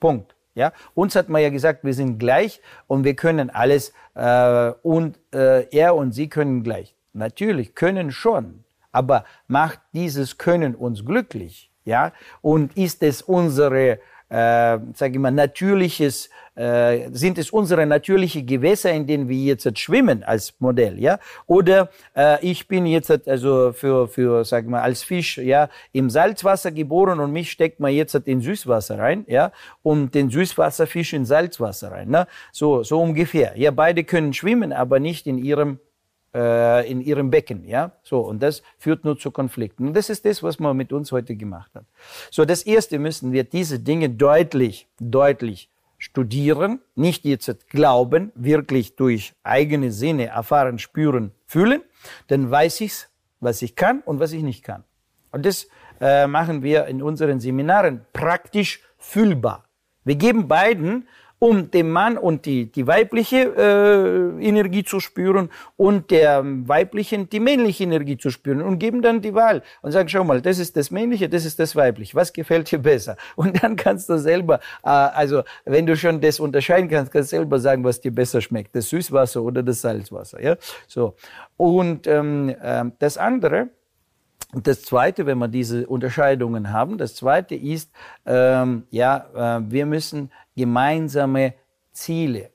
[SPEAKER 2] Punkt. Ja, uns hat man ja gesagt, wir sind gleich und wir können alles äh, und äh, er und sie können gleich. Natürlich, können schon. Aber macht dieses Können uns glücklich? Ja? Und ist es unsere äh, sage ich mal, natürliches, äh, sind es unsere natürlichen Gewässer, in denen wir jetzt schwimmen als Modell, ja? Oder äh, ich bin jetzt also für, für, sag mal, als Fisch, ja, im Salzwasser geboren und mich steckt man jetzt in Süßwasser rein, ja, und den Süßwasserfisch in Salzwasser rein, ne? So, so ungefähr. Ja, beide können schwimmen, aber nicht in ihrem äh, in ihrem Becken, ja, so und das führt nur zu Konflikten. Und das ist das, was man mit uns heute gemacht hat. So, das erste müssen wir diese Dinge deutlich, deutlich studieren, nicht jetzt glauben, wirklich durch eigene Sinne erfahren, spüren, fühlen, dann weiß ich's, was ich kann und was ich nicht kann. Und das äh, machen wir in unseren Seminaren praktisch fühlbar. Wir geben beiden um den Mann und die, die weibliche äh, Energie zu spüren und der weiblichen die männliche Energie zu spüren und geben dann die Wahl und sagen, schau mal, das ist das männliche, das ist das weibliche, was gefällt dir besser? *laughs* Und dann kannst du selber, äh, also wenn du schon das unterscheiden kannst, kannst du selber sagen, was dir besser schmeckt, das Süßwasser oder das Salzwasser, ja, so. Und ähm, äh, das andere, und das Zweite, wenn wir diese Unterscheidungen haben, das Zweite ist, ähm, ja, äh, wir müssen gemeinsame Ziele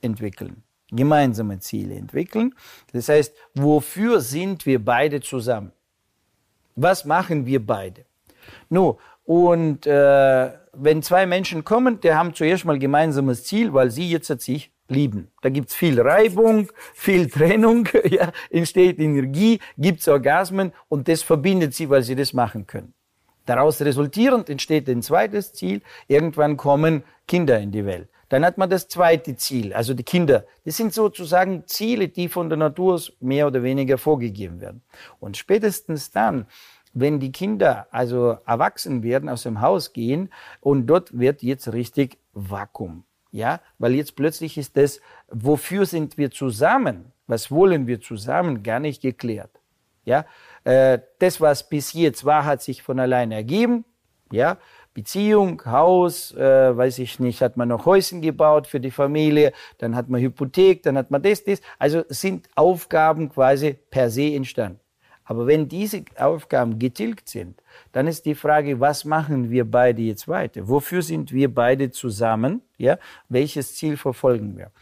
[SPEAKER 2] entwickeln. Gemeinsame Ziele entwickeln. Das heißt, wofür sind wir beide zusammen? Was machen wir beide? No, und äh, wenn zwei Menschen kommen, die haben zuerst mal gemeinsames Ziel, weil sie jetzt sich lieben. Da gibt's viel Reibung, viel Trennung, *laughs* ja, entsteht Energie, gibt's Orgasmen und das verbindet sie, weil sie das machen können. Daraus resultierend entsteht ein zweites Ziel. Irgendwann kommen Kinder in die Welt. Dann hat man das zweite Ziel, also die Kinder. Das sind sozusagen Ziele, die von der Natur mehr oder weniger vorgegeben werden. Und spätestens dann, wenn die Kinder also erwachsen werden, aus dem Haus gehen und dort wird jetzt richtig Vakuum. Ja, weil jetzt plötzlich ist das, wofür sind wir zusammen? Was wollen wir zusammen? Gar nicht geklärt. Ja, das, was bis jetzt war, hat sich von alleine ergeben. Ja, Beziehung, Haus, äh, weiß ich nicht, hat man noch Häuschen gebaut für die Familie, dann hat man Hypothek, dann hat man das, das. Also sind Aufgaben quasi per se entstanden. Aber wenn diese Aufgaben getilgt sind, dann ist die Frage, was machen wir beide jetzt weiter? Wofür sind wir beide zusammen? Ja, welches Ziel verfolgen wir?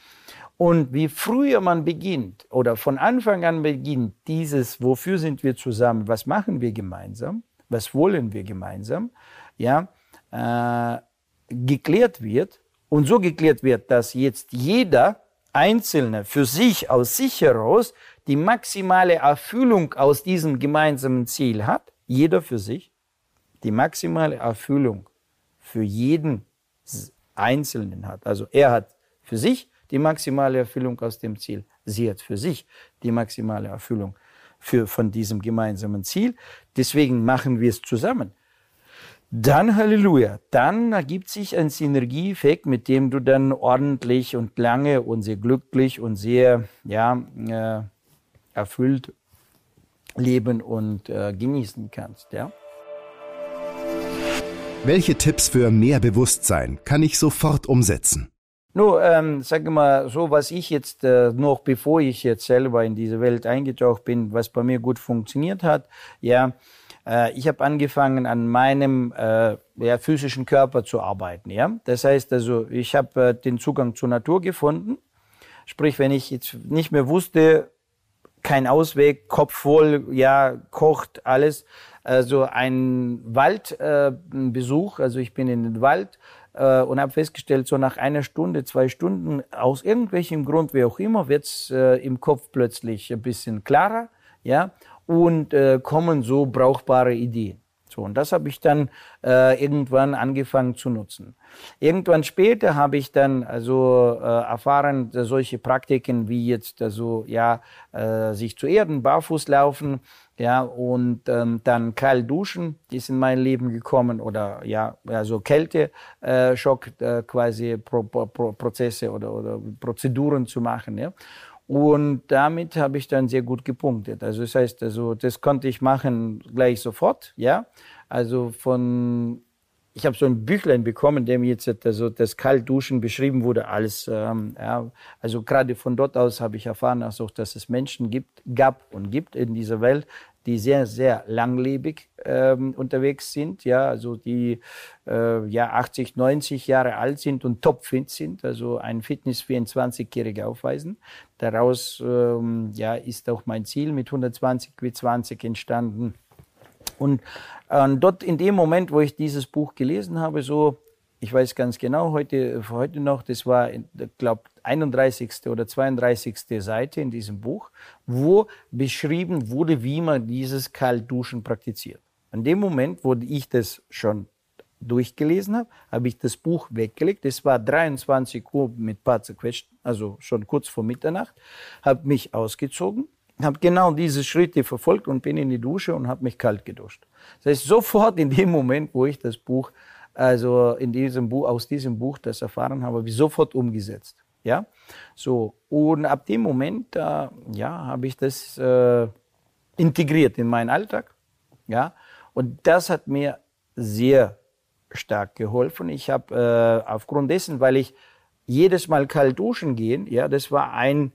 [SPEAKER 2] Und wie früher man beginnt oder von Anfang an beginnt, dieses, wofür sind wir zusammen? Was machen wir gemeinsam? Was wollen wir gemeinsam? Ja, äh, geklärt wird und so geklärt wird, dass jetzt jeder Einzelne für sich aus sich heraus die maximale Erfüllung aus diesem gemeinsamen Ziel hat, jeder für sich, die maximale Erfüllung für jeden Einzelnen hat. Also er hat für sich die maximale Erfüllung aus dem Ziel. Sie hat für sich die maximale Erfüllung für, von diesem gemeinsamen Ziel. Deswegen machen wir es zusammen. Dann Halleluja, dann ergibt sich ein Synergieeffekt, mit dem du dann ordentlich und lange und sehr glücklich und sehr ja, äh, erfüllt leben und äh, genießen kannst. Ja?
[SPEAKER 1] Welche Tipps für mehr Bewusstsein kann ich sofort umsetzen?
[SPEAKER 2] Nur, ähm, sag mal, so was ich jetzt äh, noch, bevor ich jetzt selber in diese Welt eingetaucht bin, was bei mir gut funktioniert hat, ja, äh, ich habe angefangen an meinem äh, ja, physischen Körper zu arbeiten, ja. Das heißt also, ich habe äh, den Zugang zur Natur gefunden. Sprich, wenn ich jetzt nicht mehr wusste, kein Ausweg, Kopf voll, ja, kocht alles. Also ein Waldbesuch, äh, also ich bin in den Wald äh, und habe festgestellt, so nach einer Stunde, zwei Stunden, aus irgendwelchem Grund, wie auch immer, wird's äh, im Kopf plötzlich ein bisschen klarer, ja, und äh, kommen so brauchbare Ideen. So, und das habe ich dann äh, irgendwann angefangen zu nutzen. Irgendwann später habe ich dann also äh, erfahren, solche Praktiken wie jetzt also ja äh, sich zu erden, barfuß laufen, ja und ähm, dann kalt duschen, ist in mein Leben gekommen oder ja also Kälte äh, äh, quasi Pro, Pro, Prozesse oder oder Prozeduren zu machen, ja. Und damit habe ich dann sehr gut gepunktet. Also das heißt, also das konnte ich machen gleich sofort, ja. Also von ich habe so ein Büchlein bekommen, dem jetzt also das Kaltduschen beschrieben wurde, alles. Ähm, ja, also gerade von dort aus habe ich erfahren, also, dass es Menschen gibt, gab und gibt in dieser Welt, die sehr, sehr langlebig ähm, unterwegs sind, ja, also die äh, ja 80, 90 Jahre alt sind und topfit sind, also ein Fitness für 20-Jährige aufweisen. Daraus ähm, ja, ist auch mein Ziel mit 120 wie 20 entstanden. Und äh, dort in dem Moment, wo ich dieses Buch gelesen habe, so ich weiß ganz genau, heute, heute noch, das war, glaube, 31. oder 32. Seite in diesem Buch, wo beschrieben wurde, wie man dieses Kaltduschen praktiziert. An dem Moment, wo ich das schon durchgelesen habe, habe ich das Buch weggelegt. Es war 23 Uhr mit paar zerquetscht, also schon kurz vor Mitternacht, habe mich ausgezogen, habe genau diese Schritte verfolgt und bin in die Dusche und habe mich kalt geduscht. Das heißt, sofort in dem Moment, wo ich das Buch also in diesem Buch, aus diesem Buch das erfahren habe, habe ich sofort umgesetzt. Ja, so und ab dem Moment, äh, ja, habe ich das äh, integriert in meinen Alltag. Ja, und das hat mir sehr stark geholfen. Ich habe äh, aufgrund dessen, weil ich jedes Mal kalt duschen gehen, ja, das war ein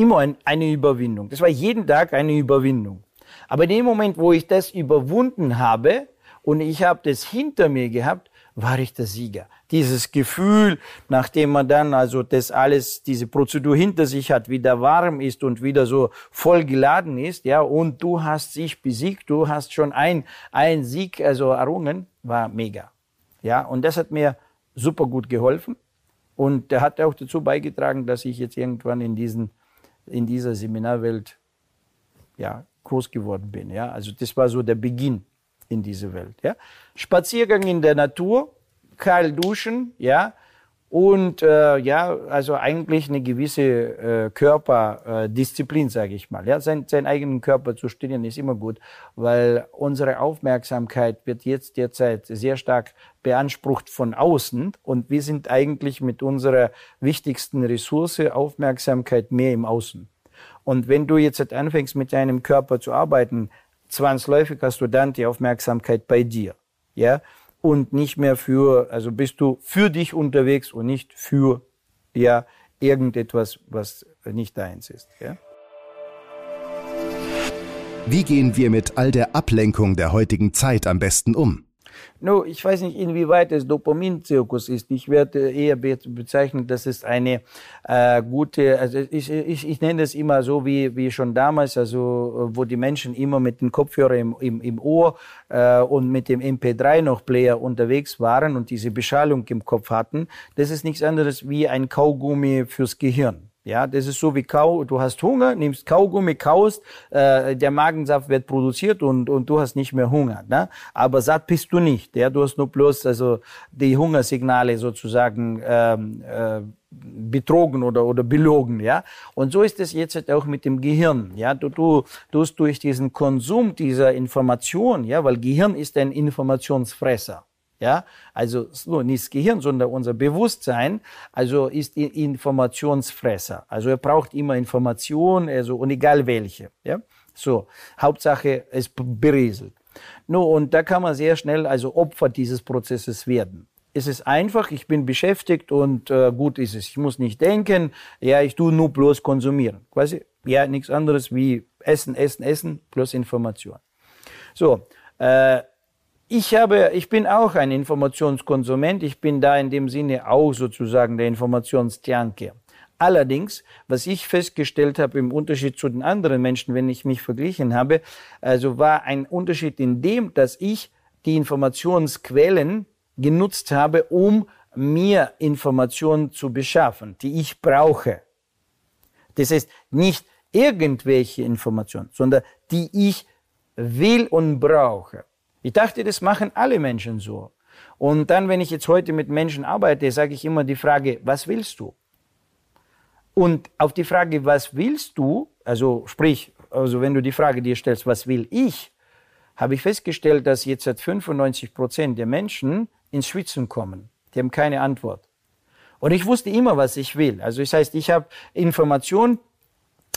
[SPEAKER 2] immer ein, eine Überwindung. Das war jeden Tag eine Überwindung. Aber in dem Moment, wo ich das überwunden habe, und ich habe das hinter mir gehabt, war ich der Sieger. Dieses Gefühl, nachdem man dann also das alles, diese Prozedur hinter sich hat, wieder warm ist und wieder so voll geladen ist, ja, und du hast sich besiegt, du hast schon ein, ein Sieg, also errungen, war mega. Ja, und das hat mir super gut geholfen. Und der hat auch dazu beigetragen, dass ich jetzt irgendwann in diesen, in dieser Seminarwelt, ja, groß geworden bin. Ja, also das war so der Beginn in diese Welt. Ja? Spaziergang in der Natur, kalt duschen, ja, und äh, ja, also eigentlich eine gewisse äh, Körperdisziplin, äh, sage ich mal. Ja, sein, seinen eigenen Körper zu studieren ist immer gut, weil unsere Aufmerksamkeit wird jetzt derzeit sehr stark beansprucht von außen und wir sind eigentlich mit unserer wichtigsten Ressource Aufmerksamkeit mehr im Außen. Und wenn du jetzt anfängst mit deinem Körper zu arbeiten, zwangsläufig hast du dann die Aufmerksamkeit bei dir. Ja, und nicht mehr für, also bist du für dich unterwegs und nicht für, ja, irgendetwas, was nicht deins ist. Ja?
[SPEAKER 1] Wie gehen wir mit all der Ablenkung der heutigen Zeit am besten um?
[SPEAKER 2] No, ich weiß nicht, inwieweit es Dopaminzirkus ist. Ich werde eher bezeichnen, dass es eine äh, gute, also ich, ich, ich nenne es immer so wie, wie schon damals, also wo die Menschen immer mit dem Kopfhörer im, im, im Ohr äh, und mit dem MP3 noch Player unterwegs waren und diese Beschallung im Kopf hatten. Das ist nichts anderes wie ein Kaugummi fürs Gehirn. Ja, das ist so wie Kau, du hast Hunger, nimmst Kaugummi, kaust, äh, der Magensaft wird produziert und, und du hast nicht mehr Hunger. Ne? Aber satt bist du nicht. Ja? Du hast nur bloß also die Hungersignale sozusagen ähm, äh, betrogen oder, oder belogen. Ja? Und so ist es jetzt halt auch mit dem Gehirn. Ja? Du, du tust durch diesen Konsum dieser Information, ja, weil Gehirn ist ein Informationsfresser. Ja, also nur nicht das Gehirn, sondern unser Bewusstsein, also ist Informationsfresser. Also er braucht immer Information, also und egal welche. Ja, so Hauptsache es berieselt. No, und da kann man sehr schnell also Opfer dieses Prozesses werden. Es ist einfach, ich bin beschäftigt und äh, gut ist es. Ich muss nicht denken, ja, ich tue nur bloß konsumieren. Quasi, ja, nichts anderes wie Essen, Essen, Essen plus Information. So, äh, ich habe, ich bin auch ein Informationskonsument. Ich bin da in dem Sinne auch sozusagen der Informationstianke. Allerdings, was ich festgestellt habe im Unterschied zu den anderen Menschen, wenn ich mich verglichen habe, also war ein Unterschied in dem, dass ich die Informationsquellen genutzt habe, um mir Informationen zu beschaffen, die ich brauche. Das heißt, nicht irgendwelche Informationen, sondern die ich will und brauche. Ich dachte, das machen alle Menschen so. Und dann, wenn ich jetzt heute mit Menschen arbeite, sage ich immer die Frage, was willst du? Und auf die Frage, was willst du, also sprich, also wenn du die Frage dir stellst, was will ich, habe ich festgestellt, dass jetzt seit 95 Prozent der Menschen ins Schwitzen kommen. Die haben keine Antwort. Und ich wusste immer, was ich will. Also das heißt, ich habe Informationen,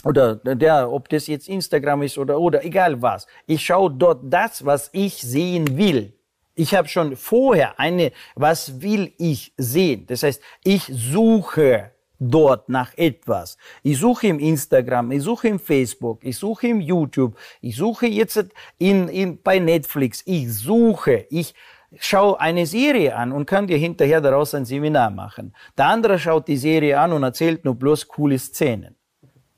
[SPEAKER 2] oder der, ob das jetzt Instagram ist oder oder egal was. Ich schaue dort das, was ich sehen will. Ich habe schon vorher eine, was will ich sehen? Das heißt, ich suche dort nach etwas. Ich suche im Instagram, ich suche im Facebook, ich suche im YouTube, ich suche jetzt in, in, bei Netflix, ich suche, ich schaue eine Serie an und kann dir hinterher daraus ein Seminar machen. Der andere schaut die Serie an und erzählt nur bloß coole Szenen.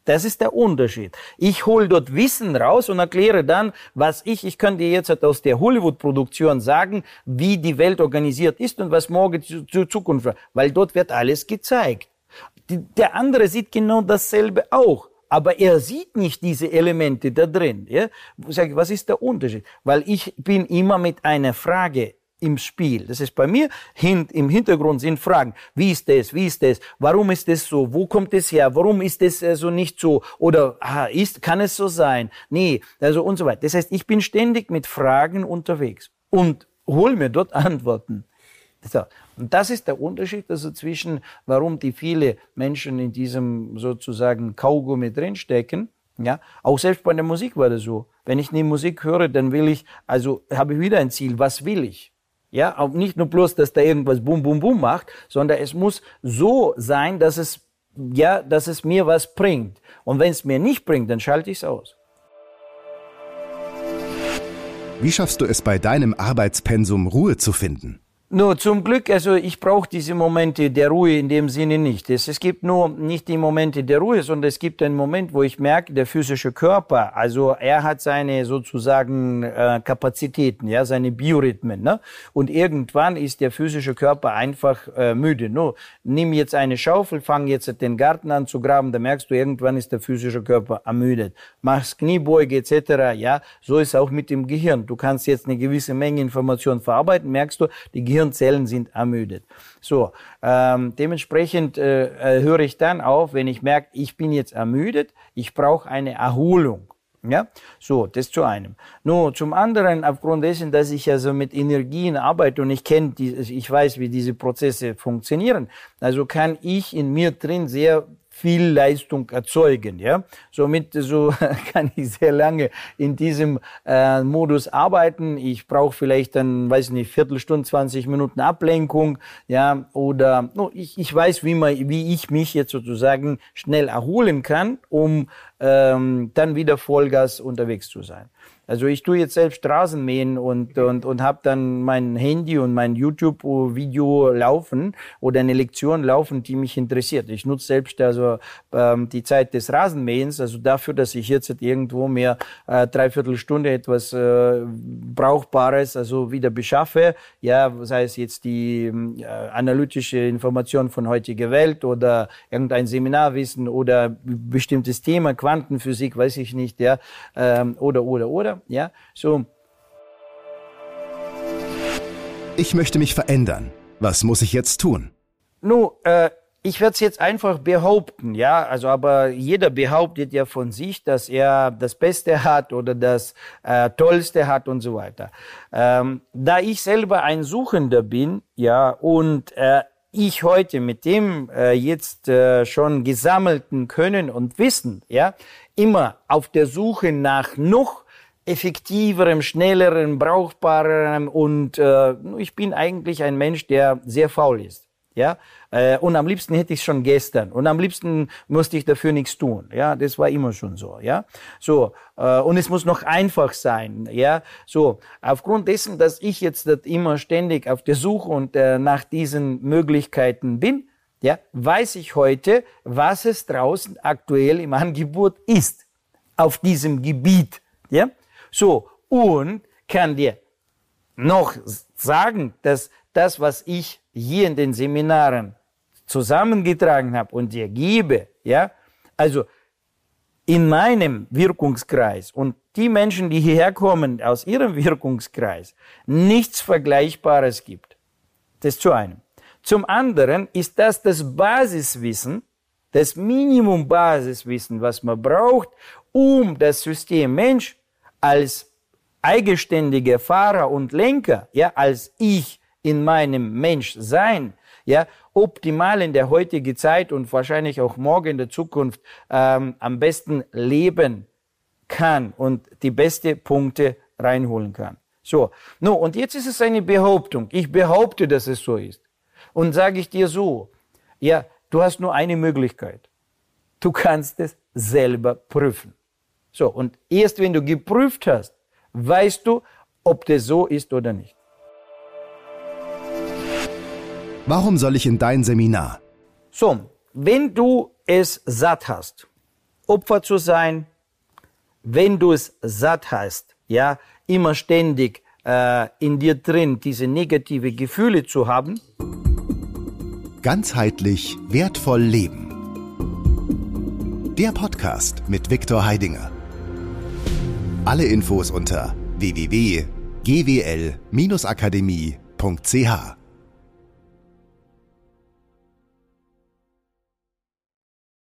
[SPEAKER 2] Das ist der Unterschied. Ich hole dort Wissen raus und erkläre dann, was ich, ich dir jetzt aus der Hollywood-Produktion sagen, wie die Welt organisiert ist und was morgen zu, zu Zukunft, weil dort wird alles gezeigt. Der andere sieht genau dasselbe auch. Aber er sieht nicht diese Elemente da drin. Ja? Sag ich, was ist der Unterschied? Weil ich bin immer mit einer Frage im Spiel. Das ist bei mir hin, im Hintergrund sind Fragen. Wie ist das? Wie ist das? Warum ist das so? Wo kommt es her? Warum ist das äh, so nicht so? Oder ah, ist, kann es so sein? Nee, also und so weiter. Das heißt, ich bin ständig mit Fragen unterwegs und hol mir dort *laughs* Antworten. So. Und das ist der Unterschied also zwischen, warum die viele Menschen in diesem sozusagen Kaugummi drinstecken. Ja, auch selbst bei der Musik war das so. Wenn ich eine Musik höre, dann will ich, also habe ich wieder ein Ziel. Was will ich? Ja, auch nicht nur bloß, dass da irgendwas bum bum bum macht, sondern es muss so sein, dass es ja, dass es mir was bringt. Und wenn es mir nicht bringt, dann schalte ich es aus.
[SPEAKER 1] Wie schaffst du es bei deinem Arbeitspensum Ruhe zu finden?
[SPEAKER 2] Nur zum Glück, also ich brauche diese Momente der Ruhe in dem Sinne nicht. Es, es gibt nur nicht die Momente der Ruhe, sondern es gibt einen Moment, wo ich merke, der physische Körper, also er hat seine sozusagen äh, Kapazitäten, ja, seine Biorhythmen, ne? Und irgendwann ist der physische Körper einfach äh, müde. Nur nimm jetzt eine Schaufel, fang jetzt den Garten an zu graben, da merkst du, irgendwann ist der physische Körper ermüdet. Machst Kniebeuge etc. Ja, so ist auch mit dem Gehirn. Du kannst jetzt eine gewisse Menge Information verarbeiten, merkst du, die Gehirnzellen sind ermüdet. So, ähm, dementsprechend äh, äh, höre ich dann auf, wenn ich merke, ich bin jetzt ermüdet, ich brauche eine Erholung. Ja, so, das zu einem. Nur zum anderen, aufgrund dessen, dass ich also mit Energien arbeite und ich kenne, ich weiß, wie diese Prozesse funktionieren, also kann ich in mir drin sehr viel Leistung erzeugen. Ja, somit so *laughs* kann ich sehr lange in diesem äh, Modus arbeiten. Ich brauche vielleicht dann, weiß nicht, Viertelstunde, 20 Minuten Ablenkung. Ja, oder no, ich, ich weiß, wie man, wie ich mich jetzt sozusagen schnell erholen kann, um ähm, dann wieder Vollgas unterwegs zu sein. Also ich tue jetzt selbst Straßen mähen und, und, und habe dann mein Handy und mein YouTube-Video laufen oder eine Lektion laufen, die mich interessiert. Ich nutze selbst also ähm, die Zeit des Rasenmähens, also dafür, dass ich jetzt irgendwo mehr äh, dreiviertel Stunde etwas äh, Brauchbares also wieder beschaffe. Ja, sei es jetzt die äh, analytische Information von heutiger Welt oder irgendein Seminarwissen oder bestimmtes Thema, Quantenphysik, weiß ich nicht, ja, ähm, oder, oder, oder ja, so.
[SPEAKER 1] Ich möchte mich verändern. Was muss ich jetzt tun?
[SPEAKER 2] Nun, äh, ich werde es jetzt einfach behaupten, ja, also aber jeder behauptet ja von sich, dass er das Beste hat oder das äh, Tollste hat und so weiter. Ähm, da ich selber ein Suchender bin, ja, und äh, ich heute mit dem äh, jetzt äh, schon gesammelten Können und Wissen, ja, immer auf der Suche nach noch effektiverem, schnellerem, brauchbarem und äh, ich bin eigentlich ein Mensch, der sehr faul ist. Ja, äh, und am liebsten hätte ich schon gestern und am liebsten musste ich dafür nichts tun. Ja, das war immer schon so. Ja, so äh, und es muss noch einfach sein. Ja, so aufgrund dessen, dass ich jetzt immer ständig auf der Suche und äh, nach diesen Möglichkeiten bin, ja, weiß ich heute, was es draußen aktuell im Angebot ist auf diesem Gebiet. Ja, so, und kann dir noch sagen, dass das, was ich hier in den Seminaren zusammengetragen habe und dir gebe, ja, also in meinem Wirkungskreis und die Menschen, die hierher kommen aus ihrem *laughs* Wirkungskreis, nichts Vergleichbares gibt. Das zu einem. Zum anderen ist das das Basiswissen, das Minimum Basiswissen, was man braucht, um das System Mensch als eigenständiger Fahrer und Lenker, ja, als ich in meinem Menschsein, ja, optimal in der heutigen Zeit und wahrscheinlich auch morgen in der Zukunft ähm, am besten leben kann und die beste Punkte reinholen kann. So, no, und jetzt ist es eine Behauptung. Ich behaupte, dass es so ist. Und sage ich dir so, ja, Du hast nur eine Möglichkeit. Du kannst es selber prüfen. So, und erst wenn du geprüft hast, weißt du, ob das so ist oder nicht.
[SPEAKER 1] Warum soll ich in dein Seminar?
[SPEAKER 2] So, wenn du es satt hast, Opfer zu sein, wenn du es satt hast, ja, immer ständig äh, in dir drin diese negative Gefühle zu haben.
[SPEAKER 1] Ganzheitlich wertvoll leben. Der Podcast mit Viktor Heidinger. Alle Infos unter www.gwl-akademie.ch